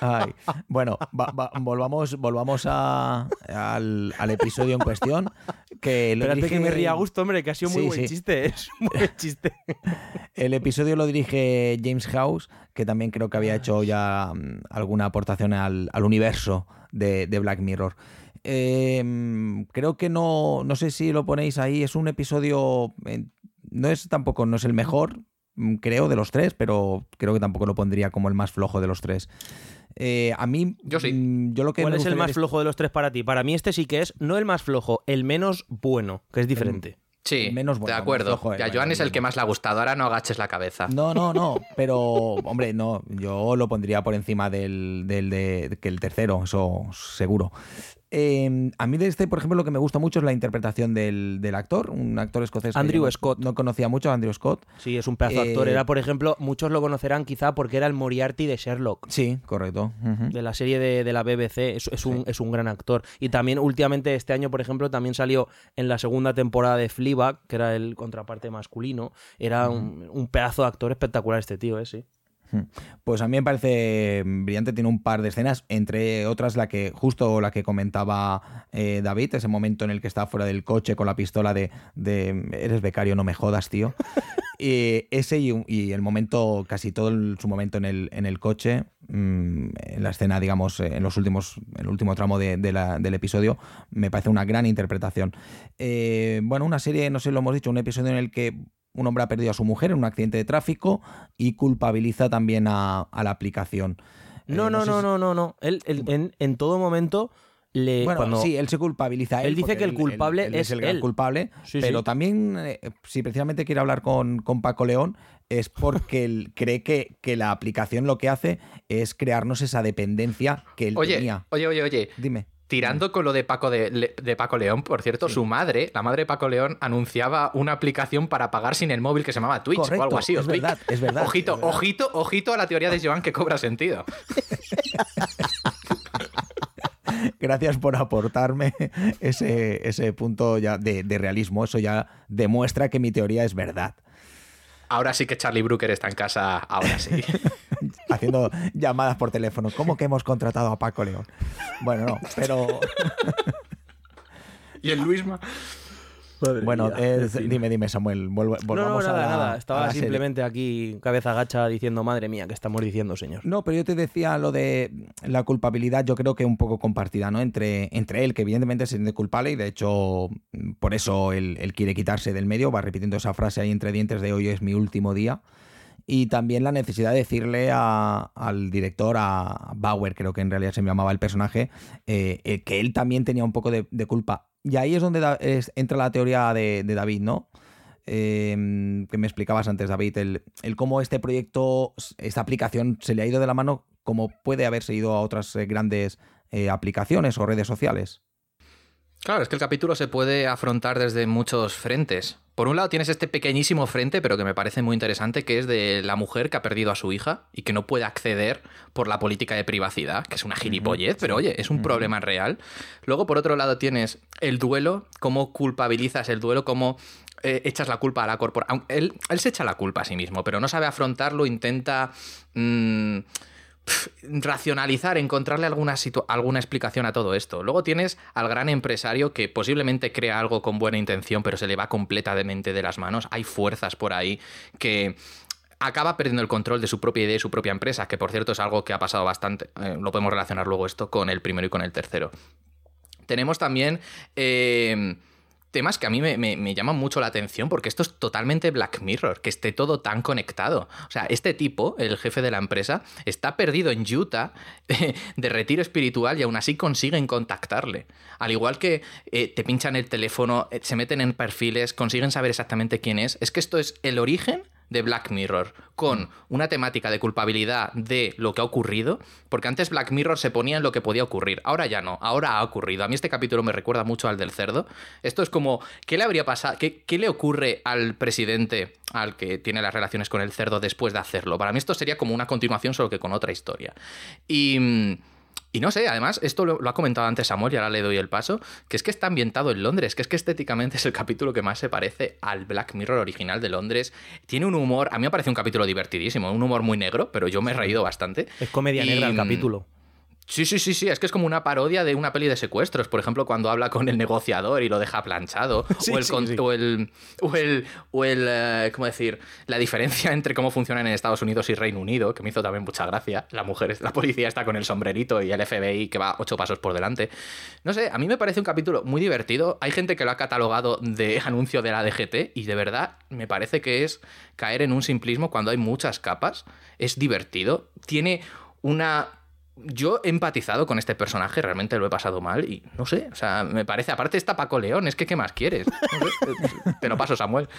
Ay. bueno va- va- volvamos, volvamos a- al, al episodio en cuestión. Que lo Espérate que dirige- me ría a gusto, hombre, que ha sido muy Sí, buen sí. chiste. [laughs] Es un buen chiste. El episodio lo dirige James House, que también creo que había hecho ya mm, alguna aportación al, al universo de, de Black Mirror. Eh, mm, creo que no, no sé si lo ponéis ahí, es un episodio, eh, no es tampoco, no es el mejor, creo, de los tres, pero creo que tampoco lo pondría como el más flojo de los tres. Eh, a mí, Yo sí. mm, yo lo que ¿Cuál me es el más flojo de los tres para ti? Para mí este sí que es, no el más flojo, el menos bueno, que es diferente. Sí, de Menos bueno, acuerdo. más flojo, eh, Ya, bueno, Joan es el que más le ha gustado. Ahora no agaches la cabeza. No, no, no, [laughs] pero hombre, no, yo lo pondría por encima del, del de, que el tercero, eso seguro. Eh, a mí de este, por ejemplo, lo que me gusta mucho es la interpretación del, del actor, un actor escocés. Andrew Scott. No conocía mucho, a Andrew Scott. Sí, es un pedazo de actor. Eh, Era, por ejemplo, muchos lo conocerán quizá porque era el Moriarty de Sherlock. Sí, correcto. de la serie de, de la BBC, es, es un, es un gran actor. Y también últimamente este año, por ejemplo, también salió en la segunda temporada de Fleabag, que era el contraparte masculino. Era un, un pedazo de actor espectacular este tío, ¿eh? Sí. Pues a mí me parece brillante, tiene un par de escenas, entre otras la que, justo la que comentaba eh, David, ese momento en el que está fuera del coche con la pistola de, de eres becario, no me jodas, tío. [laughs] Y ese y, el momento, casi todo el- su momento en el, en el coche, mm, en la escena, digamos, eh, en los últimos, en el último tramo de- de la- del episodio, me parece una gran interpretación. Eh, bueno, una serie, no sé, lo hemos dicho, un episodio en el que un hombre ha perdido a su mujer en un accidente de tráfico y culpabiliza también a, a la aplicación. Eh, No, no, sé no, si- no, no, no. Él, él- en, en todo momento le. Bueno, cuando- sí, él se culpabiliza. Él dice que el culpable él es el gran él. culpable, Sí, pero sí. también, eh, si precisamente quiere hablar con, con Paco León, es porque él [laughs] cree que, que la aplicación lo que hace es crearnos esa dependencia que él Oye, tenía. oye, oye, oye. Dime. Tirando con lo de Paco, de, Paco León, por cierto, su madre, la madre de Paco León, anunciaba una aplicación para pagar sin el móvil que se llamaba Twitch o algo así. es Twitch. verdad, es verdad, Ojito, es verdad. ojito, ojito a la teoría de Joan que cobra sentido. [laughs] Gracias por aportarme ese, ese punto ya de, de realismo. Eso ya demuestra que mi teoría es verdad. Ahora sí que Charlie Brooker está en casa, ahora sí. [laughs] [laughs] Haciendo llamadas por teléfono. ¿Cómo que hemos contratado a Paco León? Bueno, no, pero [laughs] y el Luisma. bueno, eh, dime, dime, Samuel. vuelvo- No, no, volvamos nada, a la, nada. a Estaba serie. simplemente aquí, cabeza gacha, diciendo, madre mía, ¿qué estamos diciendo, señor? No, pero yo te decía lo de la culpabilidad, yo creo que un poco compartida, ¿no? Entre, entre él, que evidentemente se siente culpable y de hecho por eso él, él quiere quitarse del medio, va repitiendo esa frase ahí entre dientes de hoy es mi último día. Y también la necesidad de decirle a- al director, a Bauer, creo que en realidad se llamaba el personaje, eh, eh, que él también tenía un poco de, culpa. Y ahí es donde entra la teoría de, David, ¿no? Eh, que me explicabas antes, David, el, el cómo este proyecto, esta aplicación se le ha ido de la mano, como puede haberse ido a otras eh, grandes aplicaciones o redes sociales. Claro, es que el capítulo se puede afrontar desde muchos frentes. Por un lado tienes este pequeñísimo frente, pero que me parece muy interesante, que es de la mujer que ha perdido a su hija y que no puede acceder por la política de privacidad, que es una gilipollez, pero oye, es un problema real. Luego, por otro lado, tienes el duelo, cómo culpabilizas el duelo, cómo eh, echas la culpa a la corporación. Él, él se echa la culpa a sí mismo, pero no sabe afrontarlo, intenta... racionalizar, encontrarle alguna, alguna explicación a todo esto. Luego tienes al gran empresario que posiblemente crea algo con buena intención, pero se le va completamente de las manos. Hay fuerzas por ahí que acaba perdiendo el control de su propia idea y su propia empresa, que por cierto es algo que ha pasado bastante. eh, lo podemos relacionar luego esto con el primero y con el tercero. Tenemos también... eh, temas que a mí me, me, llaman mucho la atención porque esto es totalmente Black Mirror, que esté todo tan conectado. O sea, este tipo, el jefe de la empresa, está perdido en Utah [laughs] de, retiro espiritual y aún así consiguen contactarle. Al igual que eh, te pinchan el teléfono, eh, se meten en perfiles, consiguen saber exactamente quién es. Es que esto es el origen de Black Mirror, con una temática de culpabilidad de lo que ha ocurrido, porque antes Black Mirror se ponía en lo que podía ocurrir, ahora ya no, ahora ha ocurrido. A mí este capítulo me recuerda mucho al del cerdo. Esto es como, ¿qué le habría pasado? ¿Qué, qué le ocurre al presidente, al que tiene las relaciones con el cerdo después de hacerlo? Para mí esto sería como una continuación, solo que con otra historia. Y... Mm, y no sé, además, esto lo, ha comentado antes Samuel y ahora le doy el paso, que es que está ambientado en Londres, que es que estéticamente es el capítulo que más se parece al Black Mirror original de Londres. Tiene un humor, a mí me parece un capítulo divertidísimo, un humor muy negro, pero yo me he reído bastante. Es comedia negra el capítulo. Sí, sí, sí, sí, es que es como una parodia de una peli de secuestros, por ejemplo, cuando habla con el negociador y lo deja planchado, [laughs] o, el, o, el, o el, o el, eh, ¿cómo decir? La diferencia [laughs] entre cómo funcionan en Estados Unidos y Reino Unido, que me hizo también mucha gracia. La mujer, la policía está con el sombrerito y el FBI que va ocho pasos por delante. No sé, a mí me parece un capítulo muy divertido. Hay gente que lo ha catalogado de [laughs] anuncio de la DGT y de verdad me parece que es caer en un simplismo cuando hay muchas capas. Es divertido. Tiene una yo he empatizado con este personaje, realmente lo he pasado mal y no sé, o sea, me parece, aparte está Paco León, es que ¿qué más quieres? te lo paso, Samuel.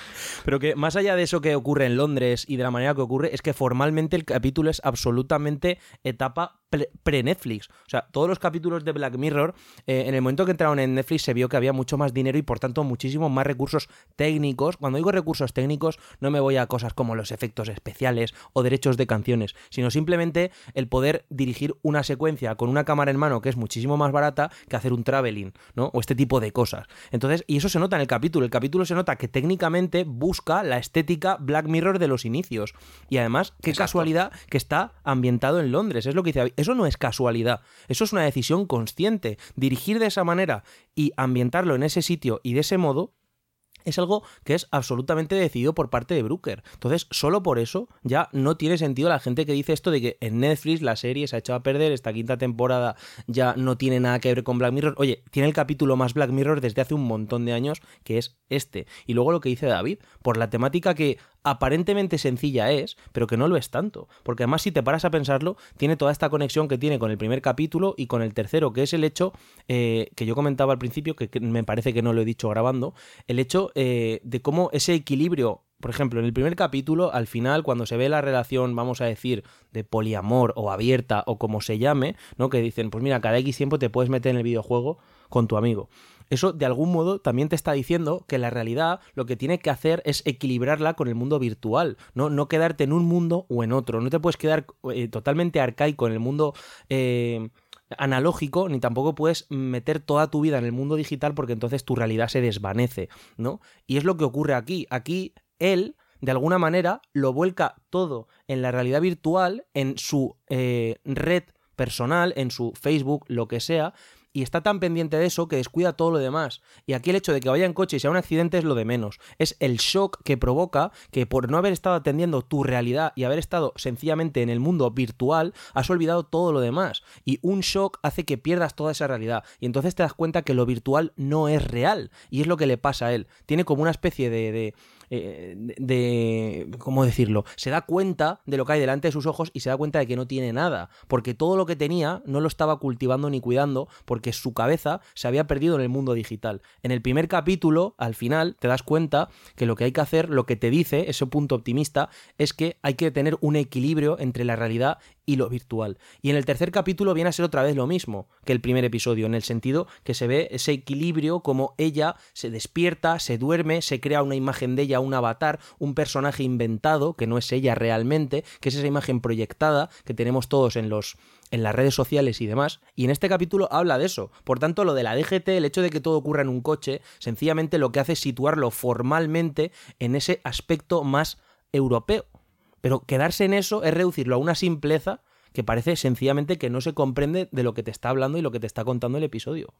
Pero que más allá de eso que ocurre en Londres y de la manera que ocurre, es que formalmente el capítulo es absolutamente etapa pre-Netflix. O sea, todos los capítulos de Black Mirror, eh, en el momento que entraron en Netflix se vio que había mucho más dinero y por tanto muchísimos más recursos técnicos. Cuando digo recursos técnicos, no me voy a cosas como los efectos especiales o derechos de canciones, sino simplemente el poder dirigir una secuencia con una cámara en mano que es muchísimo más barata que hacer un traveling, ¿no? O este tipo de cosas. Entonces, y eso se nota en el capítulo. El capítulo se nota que técnicamente busca la estética Black Mirror de los inicios. Y además, qué casualidad que está ambientado en Londres. Es lo que dice eso no es casualidad, eso es una decisión consciente. Dirigir de esa manera y ambientarlo en ese sitio y de ese modo es algo que es absolutamente decidido por parte de Brooker. Entonces, solo por eso ya no tiene sentido la gente que dice esto de que en Netflix la serie se ha echado a perder, esta quinta temporada ya no tiene nada que ver con Black Mirror. Oye, tiene el capítulo más Black Mirror desde hace un montón de años, que es este. Y luego lo que dice David, por la temática que aparentemente sencilla es, pero que no lo es tanto. Porque además, si te paras a pensarlo, tiene toda esta conexión que tiene con el primer capítulo y con el tercero, que es el hecho eh, que yo comentaba al principio, que, me parece que no lo he dicho grabando, el hecho eh, de cómo ese equilibrio por ejemplo, en el primer capítulo, al final, cuando se ve la relación, vamos a decir, de poliamor o abierta o como se llame, ¿no? Que dicen, pues mira, cada X tiempo te puedes meter en el videojuego con tu amigo eso de algún modo también te está diciendo que la realidad lo que tiene que hacer es equilibrarla con el mundo virtual, no, no quedarte en un mundo o en otro. No te puedes quedar eh, totalmente arcaico en el mundo. Eh, analógico, ni tampoco puedes meter toda tu vida en el mundo digital porque entonces tu realidad se desvanece, ¿no? Y es lo que ocurre aquí. Aquí él, de alguna manera, lo vuelca todo en la realidad virtual, en su eh, red personal, en su Facebook, lo que sea, y está tan pendiente de eso que descuida todo lo demás. Y aquí el hecho de que vaya en coche y sea un accidente es lo de menos. Es el shock que provoca que por no haber estado atendiendo tu realidad y haber estado sencillamente en el mundo virtual, has olvidado todo lo demás. Y un shock hace que pierdas toda esa realidad. Y entonces te das cuenta que lo virtual no es real. Y es lo que le pasa a él. Tiene como una especie de, de eh, de, ¿cómo decirlo? Se da cuenta de lo que hay delante de sus ojos y se da cuenta de que no tiene nada, porque todo lo que tenía no lo estaba cultivando ni cuidando, porque su cabeza se había perdido en el mundo digital. En el primer capítulo, al final, te das cuenta que lo que hay que hacer, lo que te dice, ese punto optimista, es que hay que tener un equilibrio entre la realidad y lo virtual. Y en el tercer capítulo viene a ser otra vez lo mismo que el primer episodio, en el sentido que se ve ese equilibrio como ella se despierta, se duerme, se crea una imagen de ella, un avatar, un personaje inventado, que no es ella realmente, que es esa imagen proyectada que tenemos todos en los en las redes sociales y demás, y en este capítulo habla de eso. Por tanto, lo de la DGT, el hecho de que todo ocurra en un coche, sencillamente lo que hace es situarlo formalmente en ese aspecto más europeo. Pero quedarse en eso es reducirlo a una simpleza que parece sencillamente que no se comprende de lo que te está hablando y lo que te está contando el episodio.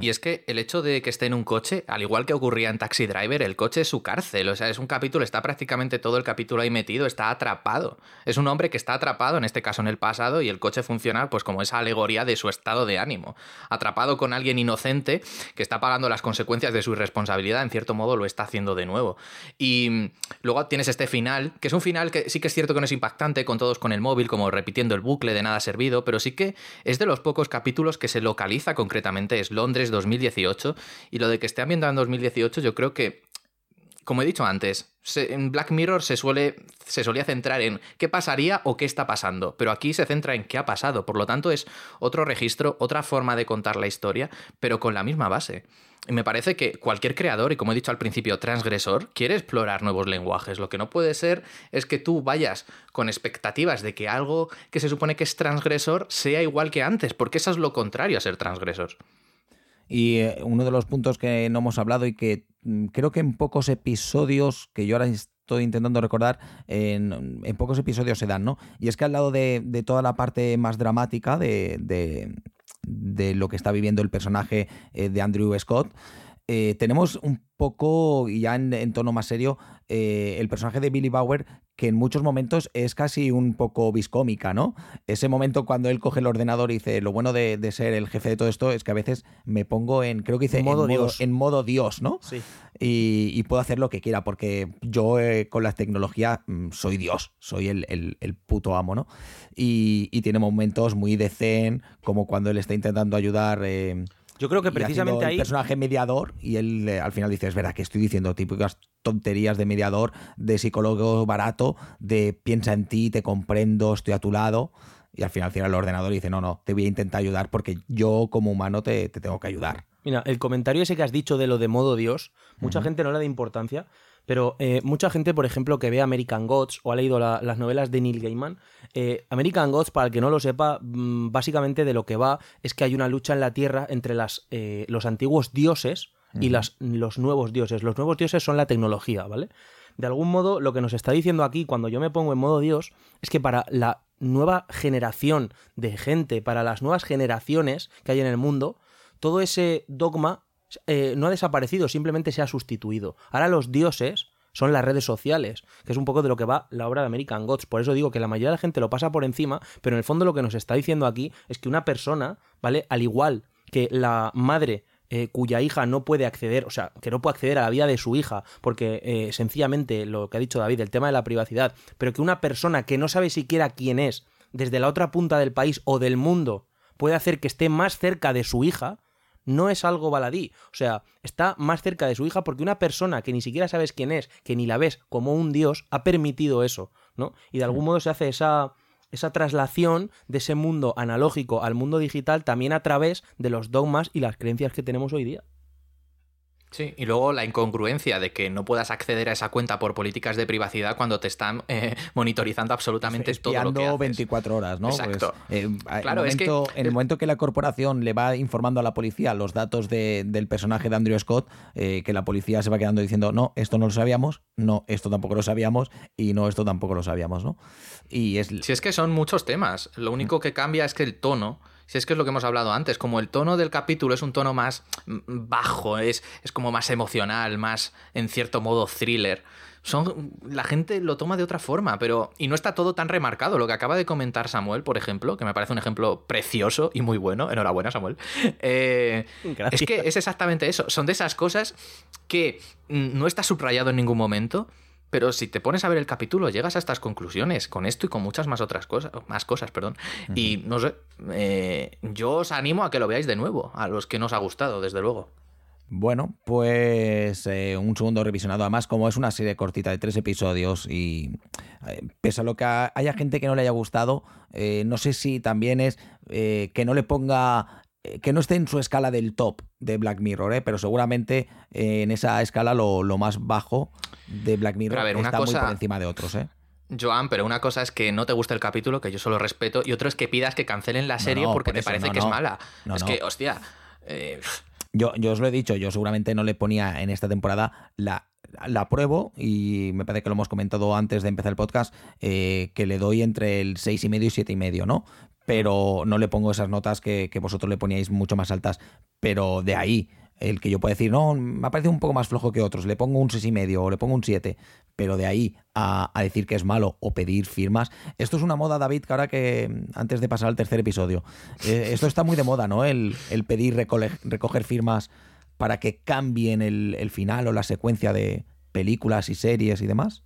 Y es que el hecho de que esté en un coche, al igual que ocurría en Taxi Driver, el coche es su cárcel. O sea, es un capítulo, está prácticamente todo el capítulo ahí metido, está atrapado. Es un hombre que está atrapado, en este caso en el pasado, y el coche funciona pues como esa alegoría de su estado de ánimo. Atrapado con alguien inocente que está pagando las consecuencias de su irresponsabilidad, en cierto modo lo está haciendo de nuevo. Y luego tienes este final, que es un final que sí que es cierto que no es impactante, con todos con el móvil, como repitiendo el bucle de nada servido, pero sí que es de los pocos capítulos que se localiza concretamente, es Londres 2018 y lo de que esté ambientado en 2018 yo creo que como he dicho antes, en Black Mirror se, suele, se solía centrar en qué pasaría o qué está pasando, pero aquí se centra en qué ha pasado. Por lo tanto, es otro registro, otra forma de contar la historia, pero con la misma base. Y me parece que cualquier creador, y como he dicho al principio, transgresor, quiere explorar nuevos lenguajes. Lo que no puede ser es que tú vayas con expectativas de que algo que se supone que es transgresor sea igual que antes, porque eso es lo contrario a ser transgresor. Y eh, uno de los puntos que no hemos hablado y que mm, creo que en pocos episodios, que yo ahora estoy intentando recordar, en, pocos episodios se dan, ¿no? Y es que al lado de, toda la parte más dramática de, de, lo que está viviendo el personaje eh, de Andrew Scott, eh, tenemos un poco, y ya en, tono más serio, el personaje de Billy Bauer que en muchos momentos es casi un poco viscómica, ¿no? Ese momento cuando él coge el ordenador y dice, lo bueno de, ser el jefe de todo esto es que a veces me pongo en, creo que dice, en modo, Dios. En modo Dios, ¿no? Sí. Y, puedo hacer lo que quiera, porque yo eh, con la tecnología mm, soy Dios, soy el, puto amo, ¿no? Y, tiene momentos muy de zen, como cuando él está intentando ayudar... Eh, yo creo que precisamente ahí. El personaje mediador, y él eh, al final dice: Es verdad que estoy diciendo típicas tonterías de mediador, de psicólogo barato, de piensa en ti, te comprendo, estoy a tu lado. Y al final cierra el ordenador y dice: No, no, te voy a intentar ayudar porque yo como humano te, tengo que ayudar. Mira, el comentario ese que has dicho de lo de modo Dios, mucha gente no le da importancia, pero eh, mucha gente, por ejemplo, que ve American Gods o ha leído las novelas de Neil Gaiman, eh, American Gods, para el que no lo sepa, mm, básicamente de lo que va es que hay una lucha en la Tierra entre las, eh, los antiguos dioses y las, los nuevos dioses. Los nuevos dioses son la tecnología, ¿vale? De algún modo, lo que nos está diciendo aquí, cuando yo me pongo en modo Dios, es que para la nueva generación de gente, para las nuevas generaciones que hay en el mundo, todo ese dogma eh, no ha desaparecido, simplemente se ha sustituido. Ahora los dioses son las redes sociales, que es un poco de lo que va la obra de American Gods. Por eso digo que la mayoría de la gente lo pasa por encima, pero en el fondo lo que nos está diciendo aquí es que una persona, ¿vale? Al igual que la madre eh, cuya hija no puede acceder, o sea, que no puede acceder a la vida de su hija, porque eh, sencillamente lo que ha dicho David, el tema de la privacidad, pero que una persona que no sabe siquiera quién es, desde la otra punta del país o del mundo, puede hacer que esté más cerca de su hija, no es algo baladí. O sea, está más cerca de su hija porque una persona que ni siquiera sabes quién es, que ni la ves como un dios, ha permitido eso, ¿no? Y de algún modo se hace esa, esa traslación de ese mundo analógico al mundo digital también a través de los dogmas y las creencias que tenemos hoy día. Sí, y luego la incongruencia de que no puedas acceder a esa cuenta por políticas de privacidad cuando te están eh, monitorizando absolutamente todo lo que haces. 24 horas, ¿no? Exacto. Pues, eh, claro, es que... En el momento que la corporación le va informando a la policía los datos del personaje de Andrew Scott, eh, que la policía se va quedando diciendo, no, esto no lo sabíamos, no, esto tampoco lo sabíamos, y no, esto tampoco lo sabíamos, ¿no? Y es... Si es que son muchos temas, lo único que cambia es que el tono si es que es lo que hemos hablado antes, como el tono del capítulo es un tono más mm, bajo, es, es como más emocional, más en cierto modo thriller. Son, la gente lo toma de otra forma, pero. Y no está todo tan remarcado. Lo que acaba de comentar Samuel, por ejemplo, que me parece un ejemplo precioso y muy bueno. Enhorabuena, Samuel. [laughs] Eh, es que es exactamente eso. Son de esas cosas que mm, no está subrayado en ningún momento, pero si te pones a ver el capítulo, llegas a estas conclusiones con esto y con muchas más otras cosas, más cosas, perdón. Y no sé, eh, yo os animo a que lo veáis de nuevo, a los que nos ha gustado, desde luego. Bueno, pues eh, un segundo revisionado. Además, como es una serie cortita de tres episodios y eh, pese a lo que haya gente que no le haya gustado, no sé si también es que no le ponga que no esté en su escala del top de Black Mirror, pero seguramente en esa escala lo, lo, más bajo de Black Mirror está muy por encima de otros, ¿eh? Joan, pero una cosa es que no te guste el capítulo, que yo solo respeto, y otro es que pidas que cancelen la serie porque te parece que es mala. es que, hostia. Eh, yo, yo os lo he dicho, yo seguramente no le ponía en esta temporada la la pruebo y me parece que lo hemos comentado antes de empezar el podcast, eh, que le doy entre el 6,5 y 7,5, ¿no? Pero no le pongo esas notas que, que vosotros le poníais mucho más altas. Pero de ahí el que yo pueda decir, no, me ha parecido un poco más flojo que otros, le pongo un seis y medio o le pongo un 7, pero de ahí a, decir que es malo o pedir firmas, esto es una moda, David, que ahora que antes de pasar al tercer episodio, eh, esto está muy de moda, ¿no? El, pedir recoger firmas para que cambien el, el final o la secuencia de películas y series y demás.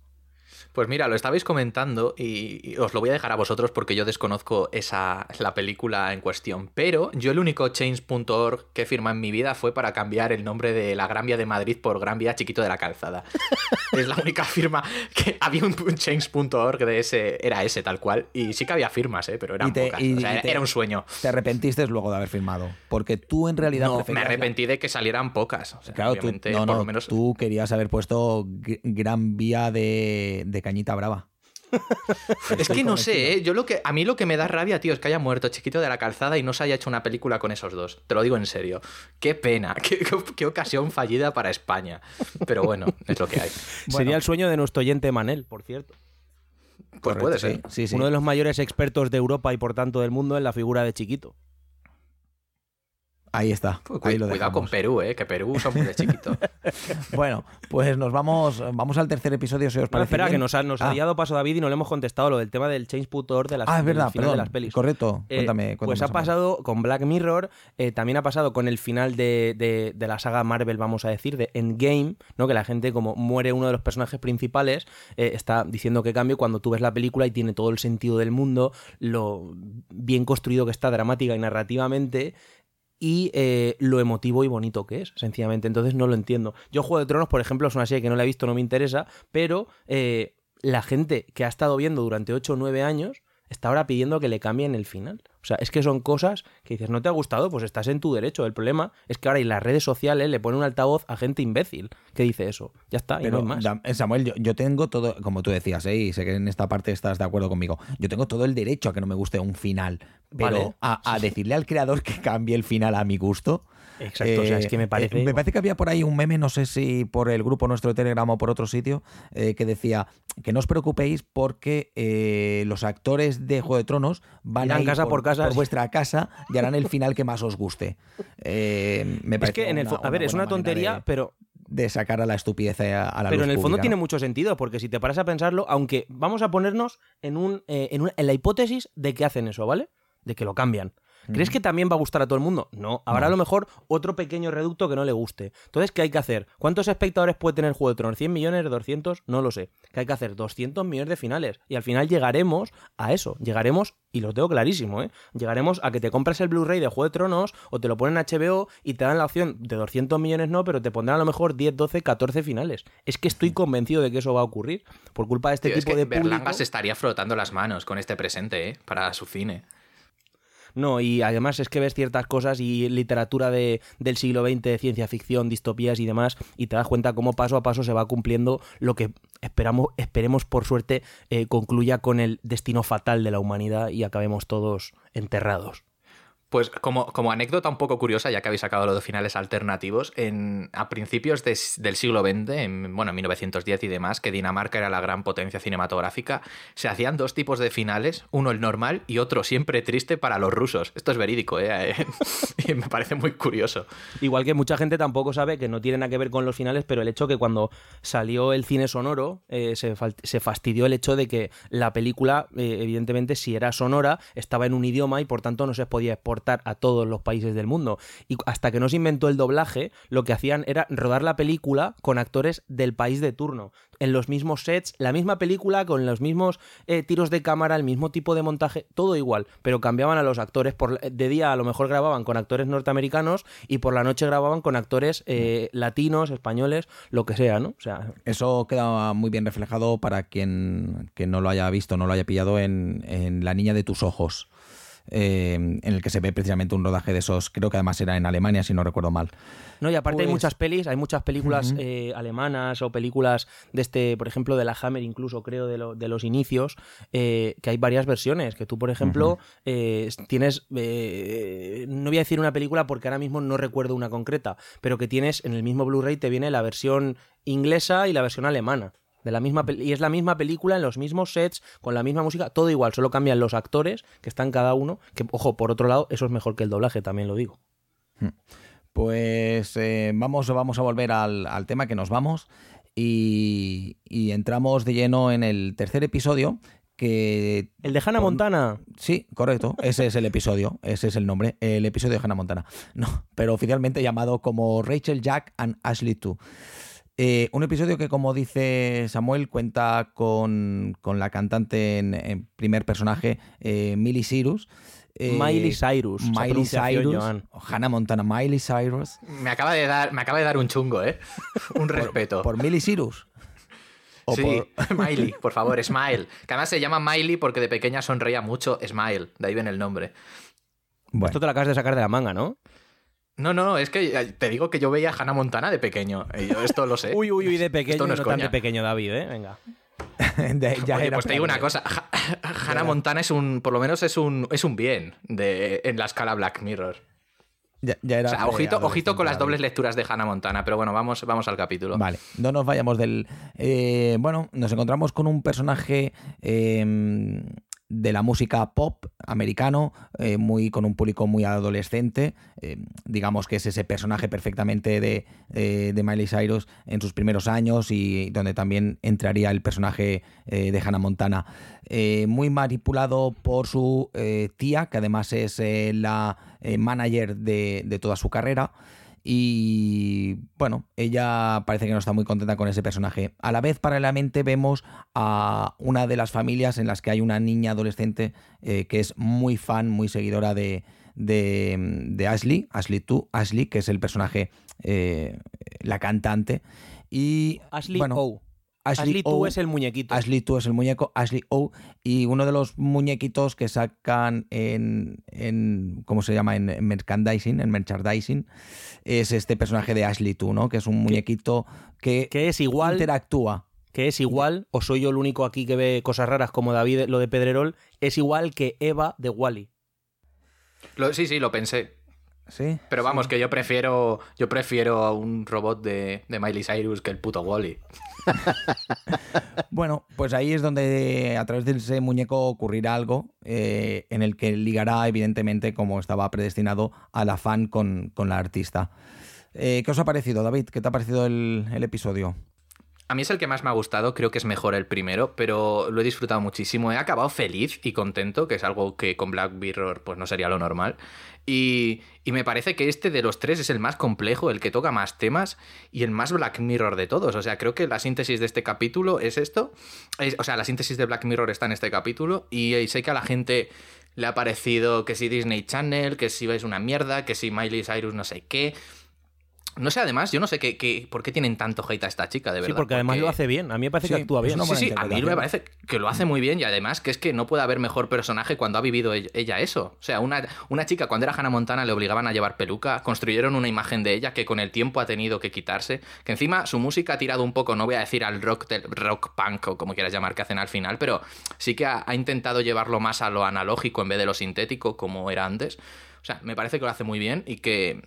Pues mira, lo estabais comentando y, os lo voy a dejar a vosotros porque yo desconozco esa la película en cuestión. Pero yo el único change.org que firma en mi vida fue para cambiar el nombre de la Gran Vía de Madrid por Gran Vía Chiquito de la Calzada. [laughs] es la única firma que había un, change.org de ese, era ese tal cual. Y sí que había firmas, ¿eh? pero eran pocas. era un sueño. Te arrepentiste luego de haber firmado. Porque tú en realidad. No, me arrepentí de que salieran pocas. claro, tú, no, no, menos... tú querías haber puesto Gran Vía de cañita brava. [laughs] es que no sé, ¿eh? yo lo que a mí lo que me da rabia, tío, es que haya muerto Chiquito de la Calzada y no se haya hecho una película con esos dos. Te lo digo en serio. Qué pena, [laughs] qué, ocasión fallida para España. Pero bueno, es lo que hay. [laughs] Sería el sueño de nuestro oyente Manel, por cierto. Pues puede ser. Uno de los mayores expertos de Europa y por tanto del mundo en la figura de Chiquito. Ahí está. cuidado con Perú, ¿eh? que Perú son muy de chiquito. [laughs] bueno, pues nos vamos, vamos al tercer episodio, si os parece. espera, que nos ha, nos ha ah. paso David y no le hemos contestado lo del tema del change.org de las, ah, es verdad, de las pelis. Correcto, eh, cuéntame, Pues ha pasado con Black Mirror, eh, también ha pasado con el final de, la saga Marvel, vamos a decir, de Endgame, ¿no? que la gente, como muere uno de los personajes principales, eh, está diciendo que cambie cuando tú ves la película y tiene todo el sentido del mundo, lo bien construido que está dramática y narrativamente y eh, lo emotivo y bonito que es, sencillamente. Entonces no lo entiendo. Yo Juego de Tronos, por ejemplo, es una serie que no la he visto, no me interesa, pero eh, la gente que ha estado viendo durante 8 o 9 años está ahora pidiendo que le cambien el final. O sea, es que son cosas que dices, no te ha gustado, pues estás en tu derecho. El problema es que ahora en las redes sociales le ponen un altavoz a gente imbécil que dice eso. Ya está, y no hay más. Eh, Samuel, yo, tengo todo, como tú decías, ¿eh? y sé que en esta parte estás de acuerdo conmigo, yo tengo todo el derecho a que no me guste un final, pero a, decirle al creador que cambie el final a mi gusto. Exacto, o sea, es que me eh, parece. me parece que había por ahí un meme, no sé si por el grupo nuestro de Telegram o por otro sitio, que decía que no os preocupéis porque los actores de Juego de Tronos van a ir casa por, casa por vuestra casa y harán el final que más os guste. Eh, me parece es que en el a ver, es una tontería, pero de sacar a la estupidez a, la Pero en el fondo tiene mucho sentido, porque si te paras a pensarlo, aunque vamos a ponernos en, un, eh, en, en, la hipótesis de que hacen eso, ¿vale? De que lo cambian. ¿Crees que también va a gustar a todo el mundo? No. Habrá a lo mejor otro pequeño reducto que no le guste. Entonces, ¿qué hay que hacer? ¿Cuántos espectadores puede tener el Juego de Tronos? ¿100 millones? ¿200? No lo sé. ¿Qué hay que hacer? 200 millones de finales. Y al final llegaremos a eso. Llegaremos, y lo tengo clarísimo, ¿eh? Llegaremos a que te compres el Blu-ray de Juego de Tronos o te lo ponen en HBO y te dan la opción de 200 millones no, pero te pondrán a lo mejor 10, 12, 14 finales. Es que estoy convencido de que eso va a ocurrir por culpa de este tipo de público. se estaría frotando las manos con este presente, ¿eh? Para su cine. No, y además es que ves ciertas cosas y literatura de, del siglo XX, de ciencia ficción, distopías y demás, y te das cuenta cómo paso a paso se va cumpliendo lo que esperamos, esperemos por suerte eh, concluya con el destino fatal de la humanidad y acabemos todos enterrados. Pues como, como, anécdota un poco curiosa, ya que habéis sacado los dos finales alternativos, en, a principios del siglo XX, en, bueno, 1910 y demás, que Dinamarca era la gran potencia cinematográfica, se hacían dos tipos de finales, uno el normal y otro siempre triste para los rusos. Esto es verídico, ¿eh? [laughs] y me parece muy curioso. Igual que mucha gente tampoco sabe que no tiene nada que ver con los finales, pero el hecho que cuando salió el cine sonoro, eh, se, se, fastidió el hecho de que la película, eh, evidentemente, si era sonora, estaba en un idioma y por tanto no se podía exportar a todos los países del mundo. Y hasta que no se inventó el doblaje, lo que hacían era rodar la película con actores del país de turno, en los mismos sets, la misma película con los mismos eh, tiros de cámara, el mismo tipo de montaje, todo igual, pero cambiaban a los actores. Por, de día a lo mejor grababan con actores norteamericanos y por la noche grababan con actores eh, latinos, españoles, lo que sea, ¿no? O sea, eso queda muy bien reflejado para quien, no lo haya visto, no lo haya pillado en, en La niña de tus ojos eh, en el que se ve precisamente un rodaje de esos, creo que además era en Alemania, si no recuerdo mal. No, y aparte hay pues muchas pelis, hay muchas películas eh, alemanas o películas de este, por ejemplo, de la Hammer, incluso creo, de, de los inicios, eh, que hay varias versiones, que tú, por ejemplo, tienes, no voy a decir una película porque ahora mismo no recuerdo una concreta, pero que tienes en el mismo Blu-ray te viene la versión inglesa y la versión alemana de la misma y es la misma película en los mismos sets, con la misma música, todo igual, solo cambian los actores que están cada uno, que ojo, por otro lado, eso es mejor que el doblaje, también lo digo. Hmm. Pues eh, vamos, vamos a volver al, tema que nos vamos y, y entramos de lleno en el tercer episodio que... El de Hannah Montana. Sí, correcto. Ese es el episodio. [laughs] Ese es el nombre. El episodio de Hannah Montana. No, pero oficialmente llamado como Rachel, Jack and Ashley 2. Eh, un episodio que, como dice Samuel, cuenta con, la cantante en, primer personaje, eh, Miley Cyrus. Eh, Miley Cyrus. Miley Cyrus. Hannah Montana, Miley Cyrus. Me acaba de dar, me acaba de dar un chungo, ¿eh? [laughs] un respeto. Por, por Miley Cyrus sí, [laughs] Miley, por favor, Smile. Que además se llama Miley porque de pequeña sonreía mucho, Smile, de ahí viene el nombre. Esto te lo acabas de sacar de la manga, ¿no? No, no, es que eh, te digo que yo veía a Hannah Montana de pequeño. Y yo esto lo sé. [laughs] uy, uy, uy, de pequeño, no, tan de pequeño, David, ¿eh? Venga. [laughs] pues te digo una cosa. [laughs] Hannah Montana es un, por lo menos es un, es un bien de, en la escala Black Mirror. Ya, era ojito, ojito con las dobles lecturas de Hannah Montana, pero bueno, vamos, vamos al capítulo. Vale, no nos vayamos del. Eh, bueno, nos encontramos con un personaje em, de la música pop americano, eh, muy, con un público muy adolescente. Eh, digamos que es ese personaje perfectamente de, eh, de, Miley Cyrus en sus primeros años y donde también entraría el personaje de Hannah Montana. muy manipulado por su tía, que además es la manager de, de toda su carrera. Y bueno, ella parece que no está muy contenta con ese personaje. A la vez, paralelamente, vemos a una de las familias en las que hay una niña adolescente eh, que es muy fan, muy seguidora de, de, Ashley, Ashley 2, Ashley, que es el personaje, eh, la cantante. Y Ashley bueno, Ashley, o, es el muñequito. Ashley tú es el muñeco, Ashley O. Y uno de los muñequitos que sacan en, en ¿cómo se llama? En, merchandising, en merchandising, es este personaje de Ashley tú, ¿no? Que es un muñequito que, que es igual, interactúa. Que es igual, o soy yo el único aquí que ve cosas raras como David, lo de Pedrerol, es igual que Eva de Wally. sí, sí, lo pensé. Sí. Pero vamos, que yo prefiero. Yo prefiero a un robot de, de Miley Cyrus que el puto Wally. [laughs] bueno, pues ahí es donde a través de ese muñeco ocurrirá algo eh, en el que ligará, evidentemente, como estaba predestinado, a la fan con, la artista. Eh, ¿Qué os ha parecido, David? ¿Qué te ha parecido el, el episodio? A mí es el que más me ha gustado, creo que es mejor el primero, pero lo he disfrutado muchísimo. He acabado feliz y contento, que es algo que con Black Mirror pues no sería lo normal. Y, me parece que este de los tres es el más complejo, el que toca más temas y el más Black Mirror de todos. O sea, creo que la síntesis de este capítulo es esto. o sea, la síntesis de Black Mirror está en este capítulo y, y sé que a la gente le ha parecido que si Disney Channel, que si vais una mierda, que si Miley Cyrus no sé qué. No sé, además, yo no sé qué, por qué tienen tanto hate a esta chica, de verdad. Sí, porque además lo hace bien. A mí me parece que actúa bien. Sí, sí, a mí me parece que lo hace muy bien y además que es que no puede haber mejor personaje cuando ha vivido ella eso. O sea, una, una chica cuando era Hannah Montana le obligaban a llevar peluca, construyeron una imagen de ella que con el tiempo ha tenido que quitarse, que encima su música ha tirado un poco, no voy a decir al rock, del, rock punk o como quieras llamar que hacen al final, pero sí que ha intentado llevarlo más a lo analógico en vez de lo sintético como era antes. O sea, me parece que lo hace muy bien y que,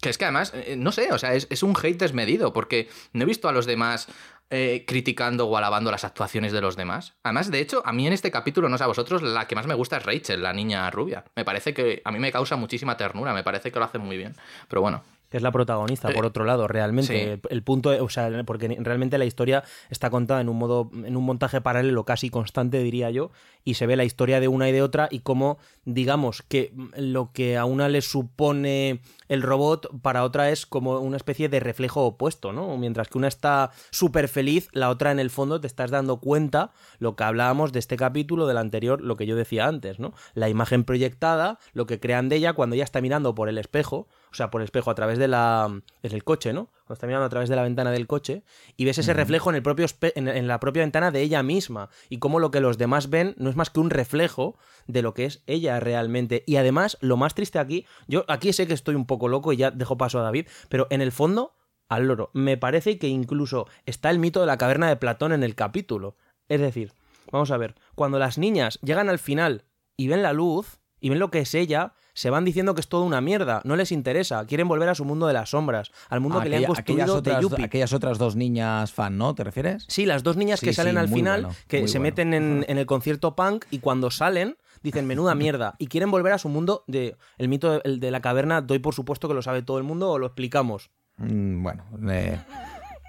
que es que además, eh, no sé, o sea, es, un hate desmedido, porque no he visto a los demás eh, criticando o alabando las actuaciones de los demás. Además, de hecho, a mí en este capítulo, no sé a vosotros, la que más me gusta es Rachel, la niña rubia. Me parece que a mí me causa muchísima ternura, me parece que lo hace muy bien. Pero bueno, que es la protagonista, por eh, otro lado, realmente. El, punto, o sea, porque realmente la historia está contada en un modo, en un montaje paralelo casi constante, diría yo, y se ve la historia de una y de otra y cómo, digamos, que lo que a una le supone el robot, para otra es como una especie de reflejo opuesto, ¿no? Mientras que una está súper feliz, la otra en el fondo te estás dando cuenta lo que hablábamos de este capítulo, del anterior, lo que yo decía antes, ¿no? La imagen proyectada, lo que crean de ella cuando ella está mirando por el espejo, o sea, por el espejo a través de la desde el coche, ¿no? Cuando está mirando a través de la ventana del coche y ves ese reflejo en el propio en, la propia ventana de ella misma y cómo lo que los demás ven no es más que un reflejo de lo que es ella realmente y además lo más triste aquí, yo aquí sé que estoy un poco loco y ya dejo paso a David, pero en el fondo al loro, me parece que incluso está el mito de la caverna de Platón en el capítulo. Es decir, vamos a ver, cuando las niñas llegan al final y ven la luz y ven lo que es ella, se van diciendo que es todo una mierda, no les interesa, quieren volver a su mundo de las sombras, al mundo que le han construido aquellas, de otras, Yuppie. aquellas otras dos niñas fan, ¿no? ¿Te refieres? Sí, las dos niñas Sí, que sí, salen al final, bueno, que se bueno. meten en, en el concierto punk y cuando salen dicen menuda mierda y quieren volver a su mundo de el mito de, el de la caverna. Doy por supuesto que lo sabe todo el mundo o lo explicamos. Mm, bueno, eh,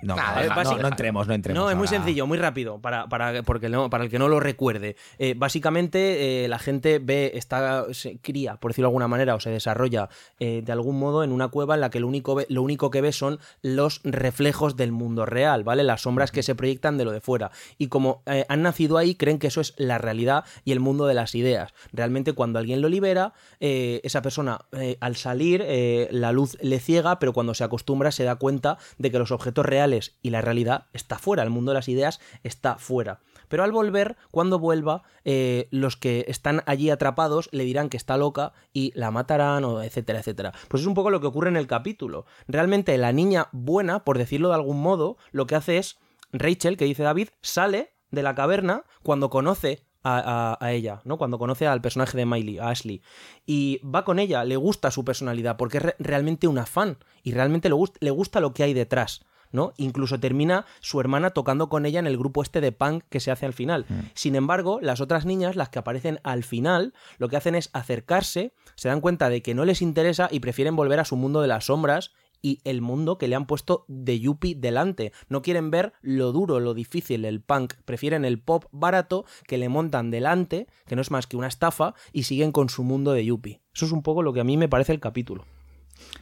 no, Nada, no, no, no entremos, no entremos. No, es muy sencillo, muy rápido, para, para, porque no, para el que no lo recuerde. Eh, básicamente, eh, la gente ve, está, se cría, por decirlo de alguna manera, o se desarrolla eh, de algún modo en una cueva en la que lo único, ve- lo único que ve son los reflejos del mundo real, ¿vale? Las sombras que se proyectan de lo de fuera. Y como eh, han nacido ahí, creen que eso es la realidad y el mundo de las ideas. Realmente, cuando alguien lo libera, esa persona, al salir, la luz le ciega, pero cuando se acostumbra se da cuenta de que los objetos reales y la realidad está fuera, el mundo de las ideas está fuera. Pero al volver, cuando vuelva, eh, los que están allí atrapados le dirán que está loca y la matarán, o etcétera, etcétera. Pues es un poco lo que ocurre en el capítulo. Realmente la niña buena, por decirlo de algún modo, lo que hace es, Rachel, que dice David, sale de la caverna cuando conoce a, ella, ¿no? Cuando conoce al personaje de Miley, a Ashley. Y va con ella, le gusta su personalidad, porque es re- realmente una fan y realmente le, le gusta lo que hay detrás. ¿No? Incluso termina su hermana tocando con ella en el grupo este de punk que se hace al final. Sin embargo, las otras niñas, las que aparecen al final, lo que hacen es acercarse, se dan cuenta de que no les interesa y prefieren volver a su mundo de las sombras y el mundo que le han puesto de Yuppie delante. No quieren ver lo duro, lo difícil, el punk. Prefieren el pop barato que le montan delante, que no es más que una estafa, y siguen con su mundo de Yuppie. Eso es un poco lo que a mí me parece el capítulo.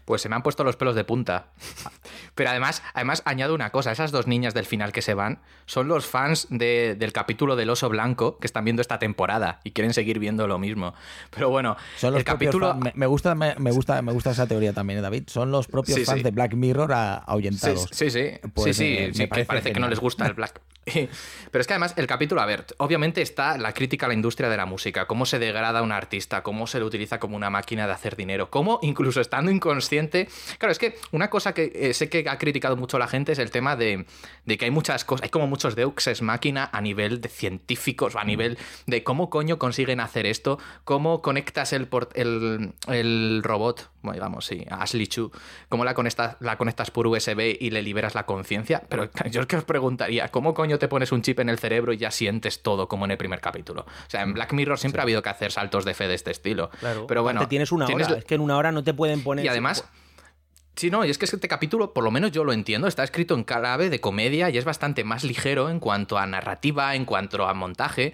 Pues se me han puesto los pelos de punta. Pero además, además añado una cosa, esas dos niñas del final que se van son los fans de- del capítulo del oso blanco que están viendo esta temporada y quieren seguir viendo lo mismo. Pero bueno, Son los el capítulo... fan- me, gusta, me, me gusta, me gusta esa teoría también, ¿eh, David. Son los propios Sí, fans sí. de Black Mirror a- Sí, ahuyentados. sí, sí, Pues sí, sí, me- me sí, que parece que no les gusta el black. [laughs] Pero es que además el capítulo, a ver, obviamente está la crítica a la industria de la música, cómo se degrada a un artista, cómo se le utiliza como una máquina de hacer dinero, cómo incluso estando inconsciente... Claro, es que una cosa que eh, sé que ha criticado mucho la gente es el tema de, de que hay muchas cosas, hay como muchos deux máquina a nivel de científicos a nivel de cómo coño consiguen hacer esto, cómo conectas el, el, el robot, bueno, vamos, sí, a Ashley Chu, cómo la conectas, la conectas por USB y le liberas la conciencia. Pero [laughs] yo es que os preguntaría, ¿cómo coño te pones un chip en el cerebro y ya sientes todo como en el primer capítulo? O sea, en Black Mirror siempre ha habido que hacer saltos de fe de este estilo. Claro. Pero bueno, tienes una tienes hora. Es que en una hora no te pueden poner. y además, sí, no, y es que este capítulo, por lo menos yo lo entiendo, está escrito en clave de comedia y es bastante más ligero en cuanto a narrativa, en cuanto a montaje,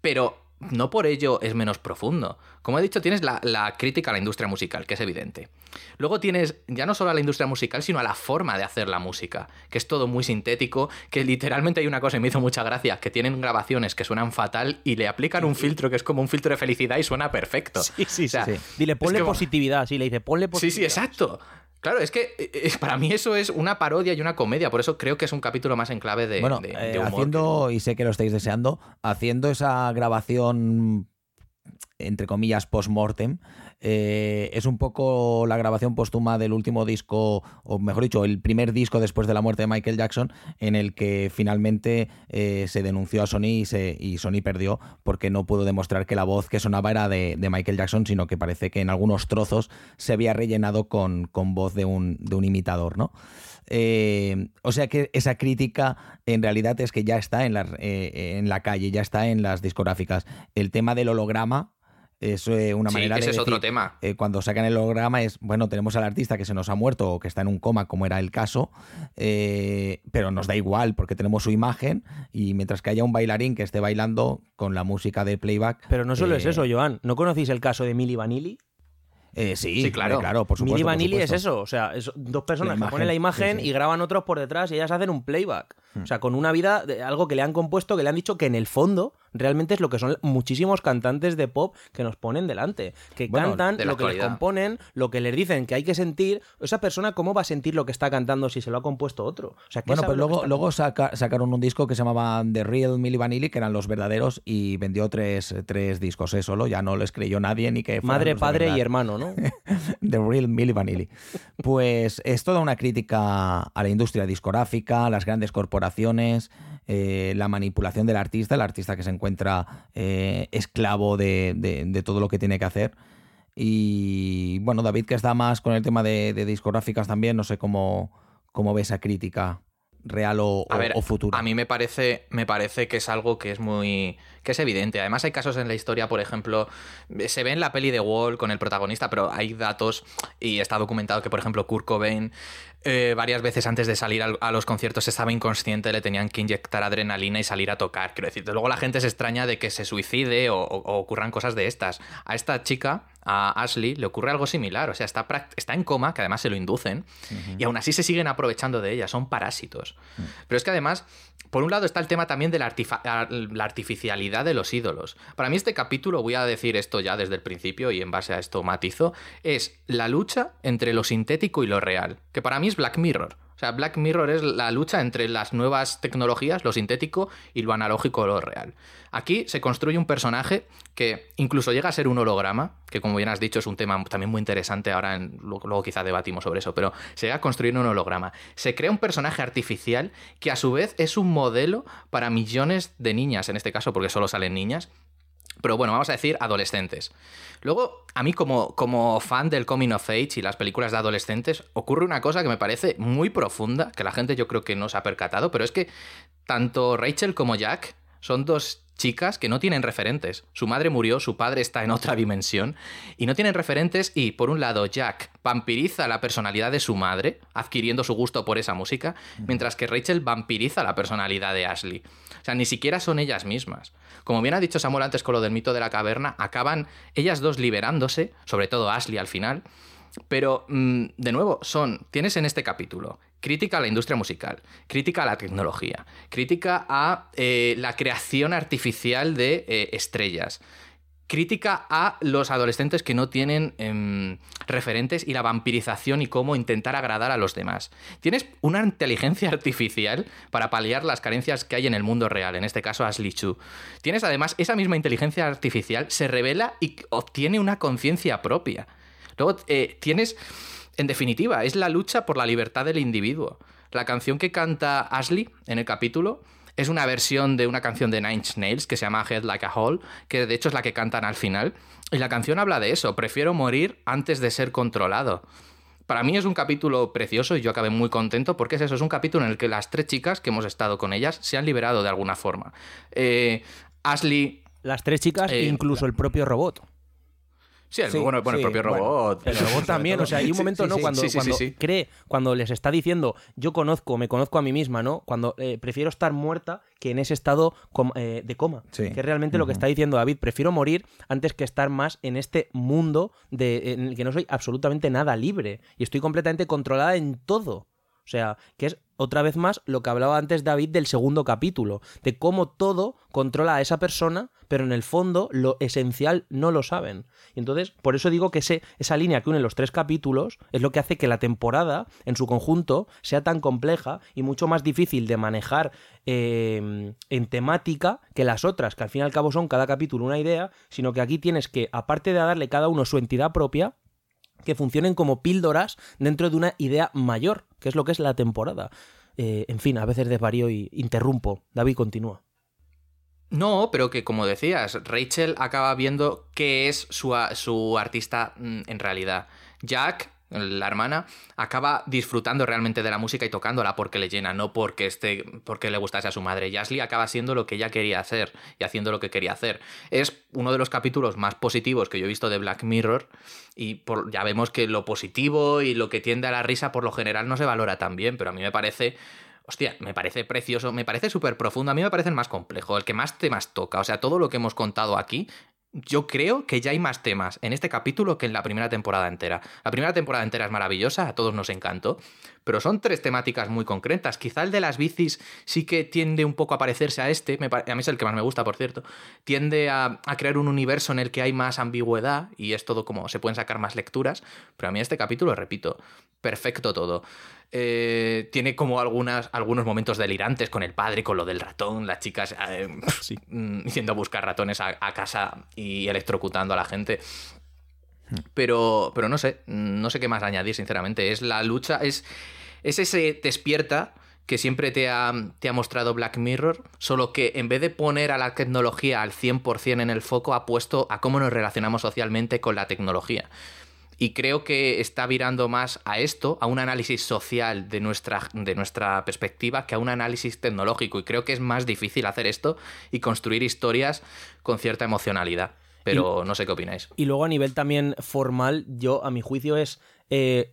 pero no por ello es menos profundo. Como he dicho, tienes la, la crítica a la industria musical, que es evidente. Luego tienes ya no solo a la industria musical, sino a la forma de hacer la música, que es todo muy sintético, que literalmente hay una cosa que me hizo mucha gracia, que tienen grabaciones que suenan fatal y le aplican un filtro que es como un filtro de felicidad y suena perfecto. Sí, sí, O sea, sí. Dile, ponle positividad. Sí, le dice, ponle Sí, positividad. sí, exacto. Claro, es que eh, eh, [laughs] para mí eso es una parodia y una comedia, por eso creo que es un capítulo más en clave de, bueno, de- eh, de humor. haciendo, y sé que lo estáis deseando, haciendo esa grabación entre comillas, post-mortem, eh, es un poco la grabación póstuma del último disco, o mejor dicho, el primer disco después de la muerte de Michael Jackson, en el que finalmente eh, se denunció a Sony y, Sony perdió porque no pudo demostrar que la voz que sonaba era de, Michael Jackson, sino que parece que en algunos trozos se había rellenado con, con voz de un, de un imitador, ¿no? Eh, o sea que esa crítica en realidad es que ya está en la, en la calle, ya está en las discográficas. El tema del holograma es eh, una Sí, manera ese de es otro tema. eh, cuando sacan el holograma es, bueno, tenemos al artista que se nos ha muerto o que está en un coma, como era el caso, eh, pero nos da igual porque tenemos su imagen y mientras que haya un bailarín que esté bailando con la música de playback. Pero no solo es eh, eso, Joan. ¿No conocéis el caso de Milli Vanilli? eh, sí, Sí, claro. claro, por supuesto. Milli por Vanilli es eso. O sea, es dos personas que ponen la imagen, imagen sí, sí. y graban otros por detrás y ellas hacen un playback. Hmm. O sea, con una vida, de algo que le han compuesto, que le han dicho que en el fondo realmente es lo que son muchísimos cantantes de pop que nos ponen delante. Que Bueno, cantan de lo que les componen, lo que les dicen que hay que sentir. Esa persona, ¿cómo va a sentir lo que está cantando si se lo ha compuesto otro? O sea, ¿qué Bueno, sabe pues luego, está luego saca- sacaron un disco que se llamaba The Real Milli Vanilli, que eran los verdaderos, y vendió tres, tres discos, ¿eh? Solo, ya no les creyó nadie ni que Madre, padre y hermano, ¿no? [laughs] The Real Milli Vanilli. Pues es toda una crítica a la industria discográfica, a las grandes corporaciones, eh, la manipulación del artista, el artista que se encuentra eh, esclavo de, de- de todo lo que tiene que hacer. Y bueno, David, que está más con el tema de, discográficas también, no sé cómo, cómo ve esa crítica real o, o, futura. A mí me parece, me parece que es algo que es muy. que es evidente. Además, hay casos en la historia, por ejemplo, se ve en la peli de Wall con el protagonista, pero hay datos y está documentado que, por ejemplo, Kurt Cobain eh, varias veces antes de salir a, los conciertos estaba inconsciente, le tenían que inyectar adrenalina y salir a tocar. Quiero decir, luego la gente se extraña de que se suicide o, ocurran cosas de estas. A esta chica, a Ashley, le ocurre algo similar. O sea, está, está en coma, que además se lo inducen, y aún así se siguen aprovechando de ella, son parásitos. Mm. Pero es que además, por un lado está el tema también de la, la, artificialidad de los ídolos. Para mí este capítulo, voy a decir esto ya desde el principio y en base a esto matizo, es la lucha entre lo sintético y lo real, que para mí es Black Mirror. O sea, Black Mirror es la lucha entre las nuevas tecnologías, lo sintético y lo analógico, lo real. Aquí se construye un personaje que incluso llega a ser un holograma, que como bien has dicho es un tema también muy interesante, ahora luego, quizá debatimos sobre eso, pero se llega a construir un holograma. Se crea un personaje artificial que a su vez es un modelo para millones de niñas, en este caso porque solo salen niñas, pero bueno, vamos a decir adolescentes. Luego, a mí como, como fan del Coming of Age y las películas de adolescentes, ocurre una cosa que me parece muy profunda, que la gente yo creo que no se ha percatado, pero es que tanto Rachel como Jack son dos chicas que no tienen referentes. Su madre murió, su padre está en otra dimensión y no tienen referentes y por un lado Jack vampiriza la personalidad de su madre, adquiriendo su gusto por esa música, mientras que Rachel vampiriza la personalidad de Ashley. O sea, ni siquiera son ellas mismas. Como bien ha dicho Samuel antes con lo del mito de la caverna, acaban ellas dos liberándose, sobre todo Ashley al final. Pero, mm, de nuevo, son, tienes en este capítulo crítica a la industria musical, crítica a la tecnología, crítica a eh, la creación artificial de eh, estrellas, crítica a los adolescentes que no tienen em, referentes y la vampirización y cómo intentar agradar a los demás. Tienes una inteligencia [laughs] artificial para paliar las carencias que hay en el mundo real, en este caso Ashley Chu. Tienes además esa misma inteligencia artificial se revela y obtiene una conciencia propia. Luego eh, tienes, en definitiva, es la lucha por la libertad del individuo. La canción que canta Ashley en el capítulo es una versión de una canción de Nine Nails que se llama Head Like a Hole, que de hecho es la que cantan al final. Y la canción habla de eso, prefiero morir antes de ser controlado. Para mí es un capítulo precioso y yo acabé muy contento porque es eso, es un capítulo en el que las tres chicas que hemos estado con ellas se han liberado de alguna forma. Eh, Ashley... Las tres chicas e incluso el propio robot. Sí, el, bueno, el propio robot. el robot [laughs] también, o sea, hay un momento, ¿no? Cuando, cuando cree, cuando les está diciendo, yo conozco, me conozco a mí misma, ¿no? Cuando eh, prefiero estar muerta que en ese estado eh, de coma. Que es realmente lo que está diciendo David. Prefiero morir antes que estar más en este mundo de, en el que no soy absolutamente nada libre. Y estoy completamente controlada en todo. O sea, que es otra vez más lo que hablaba antes David del segundo capítulo, de cómo todo controla a esa persona, pero en el fondo lo esencial no lo saben. Y entonces, por eso digo que ese, esa línea que une los tres capítulos es lo que hace que la temporada en su conjunto sea tan compleja y mucho más difícil de manejar em, en temática que las otras, que al fin y al cabo son cada capítulo una idea, sino que aquí tienes que, aparte de darle cada uno su entidad propia, que funcionen como píldoras dentro de una idea mayor, que es lo que es la temporada. Eh, en fin, a veces desvarío y interrumpo. David continúa. No, pero que como decías, Rachel acaba viendo qué es su, su artista mm, en realidad. Jack la hermana, acaba disfrutando realmente de la música y tocándola porque le llena, no porque, esté, porque le gustase a su madre. Y acaba siendo lo que ella quería hacer y haciendo lo que quería hacer. Es uno de los capítulos más positivos que yo he visto de Black Mirror y ya vemos que lo positivo y lo que tiende a la risa por lo general no se valora tan bien, pero a mí me parece hostia, me parece precioso, me parece súper profundo, a mí me parece el más complejo, el que más temas toca, o sea, todo lo que hemos contado aquí yo creo que ya hay más temas en este capítulo que en la primera temporada entera. La primera temporada entera es maravillosa, a todos nos encantó, pero son tres temáticas muy concretas. Quizá el de las bicis sí que tiende un poco a parecerse a este, a mí es el que más me gusta, por cierto, tiende a, crear un universo en el que hay más ambigüedad y es todo como se pueden sacar más lecturas, pero a mí este capítulo, repito, perfecto todo. Eh, tiene como algunas, algunos momentos delirantes con el padre, con lo del ratón, las chicas eh, [laughs] mm, yendo a buscar ratones a, casa y electrocutando a la gente. Pero, pero no sé, no sé qué más añadir, sinceramente. Es la lucha, es, es ese despierta que siempre te ha, te ha, mostrado Black Mirror, solo que en vez de poner a la tecnología al 100% en el foco, ha puesto a cómo nos relacionamos socialmente con la tecnología. Y creo que está virando más a esto, a un análisis social de nuestra, de nuestra perspectiva, que a un análisis tecnológico. Y creo que es más difícil hacer esto y construir historias con cierta emocionalidad. Pero no sé qué opináis. Y luego a nivel también formal, yo a mi juicio es eh,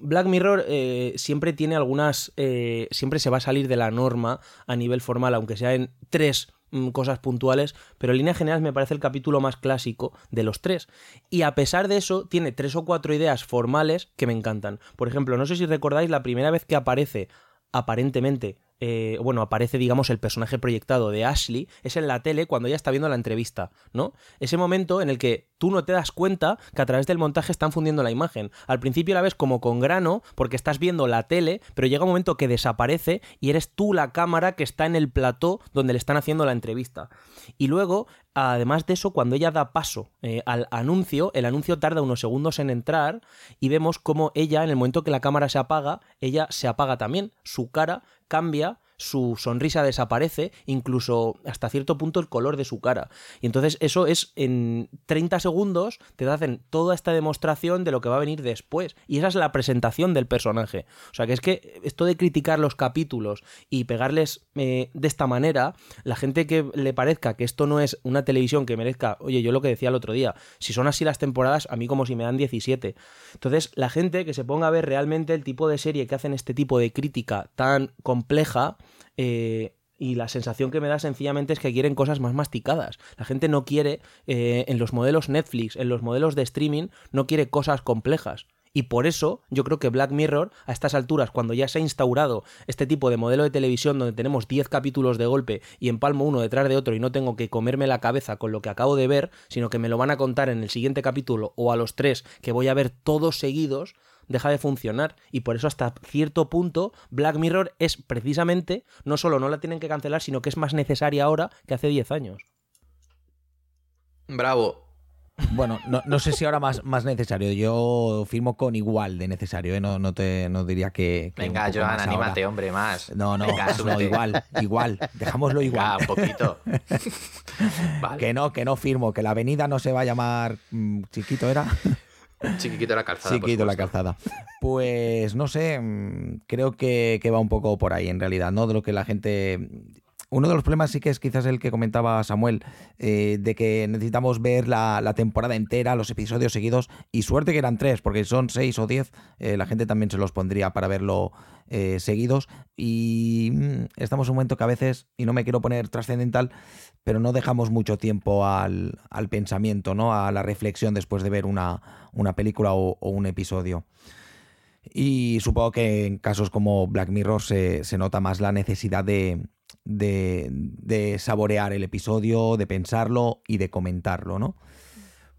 Black Mirror eh, siempre tiene algunas. Eh, siempre se va a salir de la norma a nivel formal, aunque sea en tres cosas puntuales, pero en línea general me parece el capítulo más clásico de los tres. Y a pesar de eso, tiene tres o cuatro ideas formales que me encantan. Por ejemplo, no sé si recordáis la primera vez que aparece aparentemente eh, bueno, aparece, digamos, el personaje proyectado de Ashley, es en la tele cuando ella está viendo la entrevista, ¿no? Ese momento en el que tú no te das cuenta que a través del montaje están fundiendo la imagen. Al principio la ves como con grano, porque estás viendo la tele, pero llega un momento que desaparece y eres tú la cámara que está en el plató donde le están haciendo la entrevista. Y luego, además de eso, cuando ella da paso eh, al anuncio, el anuncio tarda unos segundos en entrar y vemos cómo ella, en el momento que la cámara se apaga, ella se apaga también. Su cara cambia su sonrisa desaparece, incluso hasta cierto punto el color de su cara. Y entonces eso es en 30 segundos te hacen toda esta demostración de lo que va a venir después. Y esa es la presentación del personaje. O sea que es que esto de criticar los capítulos y pegarles eh, de esta manera, la gente que le parezca que esto no es una televisión que merezca, oye, yo lo que decía el otro día, si son así las temporadas, a mí como si me dan 17. Entonces, la gente que se ponga a ver realmente el tipo de serie que hacen este tipo de crítica tan compleja, eh, y la sensación que me da sencillamente es que quieren cosas más masticadas. La gente no quiere, eh, en los modelos Netflix, en los modelos de streaming, no quiere cosas complejas. Y por eso yo creo que Black Mirror, a estas alturas, cuando ya se ha instaurado este tipo de modelo de televisión donde tenemos 10 capítulos de golpe y empalmo uno detrás de otro y no tengo que comerme la cabeza con lo que acabo de ver, sino que me lo van a contar en el siguiente capítulo o a los tres que voy a ver todos seguidos, deja de funcionar. Y por eso hasta cierto punto Black Mirror es precisamente, no solo no la tienen que cancelar, sino que es más necesaria ahora que hace 10 años. Bravo. Bueno, no, sé si ahora más, más necesario. Yo firmo con igual de necesario, ¿eh? no, no, te no diría que. Venga, Joan, anímate, hombre, más. No, no, no, igual, igual. Dejámoslo igual. un poquito. [laughs] Que no, que no firmo, que la avenida no se va a llamar mm, Chiquito, ¿era? Chiquito la calzada. Chiquito la calzada. Pues no sé, mm, creo que, va un poco por ahí en realidad, ¿no? De lo que la gente uno de los problemas sí que es quizás el que comentaba Samuel, eh, de que necesitamos ver la, temporada entera, los episodios seguidos, y suerte que eran tres, porque son seis o diez, eh, la gente también se los pondría para verlo eh, seguidos, y mm, estamos en un momento que a veces, y no me quiero poner trascendental, pero no dejamos mucho tiempo al, pensamiento, ¿no? a la reflexión después de ver una, película o, un episodio. Y supongo que en casos como Black Mirror se, nota más la necesidad de, de, saborear el episodio, de pensarlo y de comentarlo, ¿no?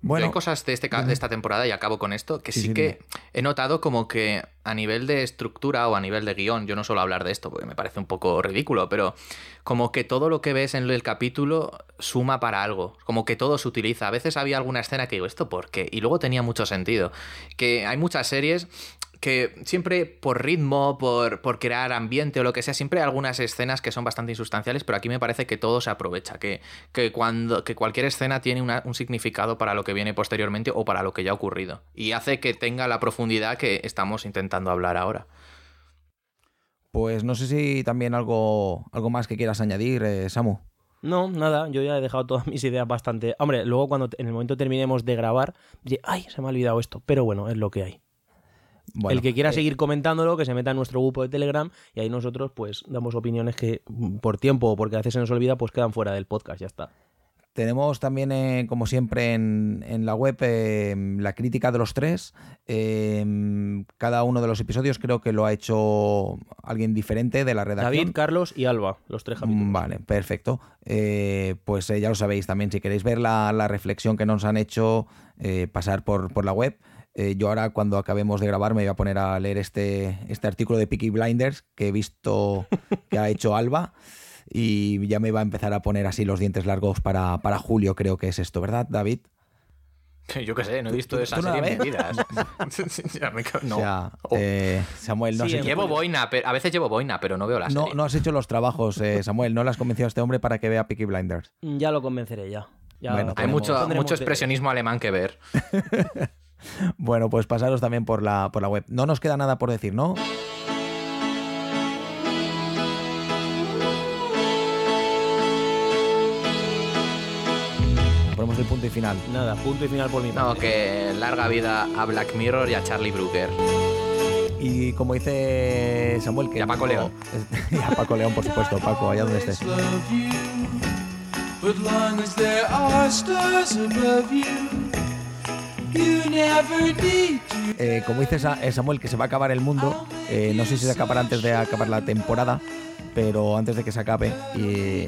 Bueno, hay cosas de, este, de esta temporada, y acabo con esto, que sí, que he notado como que a nivel de estructura o a nivel de guion, yo no suelo hablar de esto porque me parece un poco ridículo, pero como que todo lo que ves en el capítulo suma para algo, como que todo se utiliza. A veces había alguna escena que digo, ¿esto por qué? Y luego tenía mucho sentido. Que hay muchas series que siempre por ritmo, por, por, crear ambiente o lo que sea, siempre hay algunas escenas que son bastante insustanciales, pero aquí me parece que todo se aprovecha, que, que cuando, que cualquier escena tiene un significado para lo que viene posteriormente o para lo que ya ha ocurrido. Y hace que tenga la profundidad que estamos intentando hablar ahora. Pues no sé si también algo, algo más que quieras añadir, eh, Samu. No, nada, yo ya he dejado todas mis ideas bastante. Hombre, luego cuando en el momento terminemos de grabar, ay, se me ha olvidado esto, pero bueno, es lo que hay el que quiera eh, seguir comentándolo, que se meta en nuestro grupo de Telegram y ahí nosotros pues damos opiniones que mm, por tiempo o porque a veces se nos olvida pues quedan fuera del podcast, ya está. Tenemos también, eh, como siempre, en, la web eh, la crítica de los tres. cada uno de los episodios creo que lo ha hecho alguien diferente de la redacción. David, Carlos y Alba, los tres capítulos. Vale, perfecto. pues ya lo sabéis también, si queréis ver la, la reflexión que nos han hecho, pasar por, por la web. Eh, yo ahora cuando acabemos de grabar me voy a poner a leer este, este artículo de Peaky Blinders que he visto [laughs] que ha hecho Alba y ya me va a empezar a poner así los dientes largos para, para julio, creo que es esto, ¿verdad, David? [laughs] Yo qué sé, no he visto ¿Tú- esa serie en mi vida. [laughs] Ya me no. O sea, Oh. eh, Samuel, no Sí, Llevo boina, pero a veces llevo boina, pero no veo la No, serie. no has hecho los trabajos, eh, Samuel. No le has convencido a este hombre para que vea Peaky Blinders. Ya lo convenceré ya. Ya Bueno, Hay mucho, mucho de- expresionismo alemán que ver. Bueno, pues pasaros también por la, por la web. No nos queda nada por decir, ¿no? Ponemos el punto y final. Nada, punto y final por mi No, que larga vida a Black Mirror y a Charlie Brooker. Y como dice Samuel, que Y a Paco León. [laughs] y a Paco León, por supuesto, Paco, allá donde estés. Eh, como dice eh, Samuel, que se va a acabar el mundo. eh, no sé si se acabará antes de acabar la temporada, pero antes de que se acabe,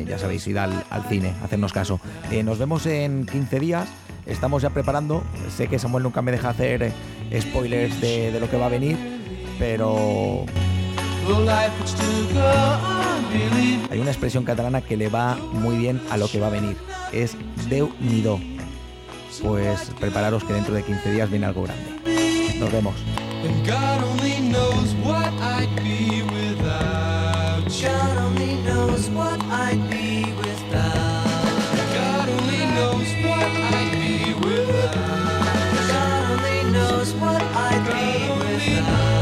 ya sabéis, ir al, cine, hacernos caso. Nos vemos en 15 días. Estamos ya preparando. Sé que Samuel nunca me deja hacer spoilers de, lo que va a venir, pero hay una expresión catalana que le va muy bien a lo que va a venir. Es Deu ni do pues prepararos que dentro de 15 días viene algo grande. Nos vemos. knows what I'd be without.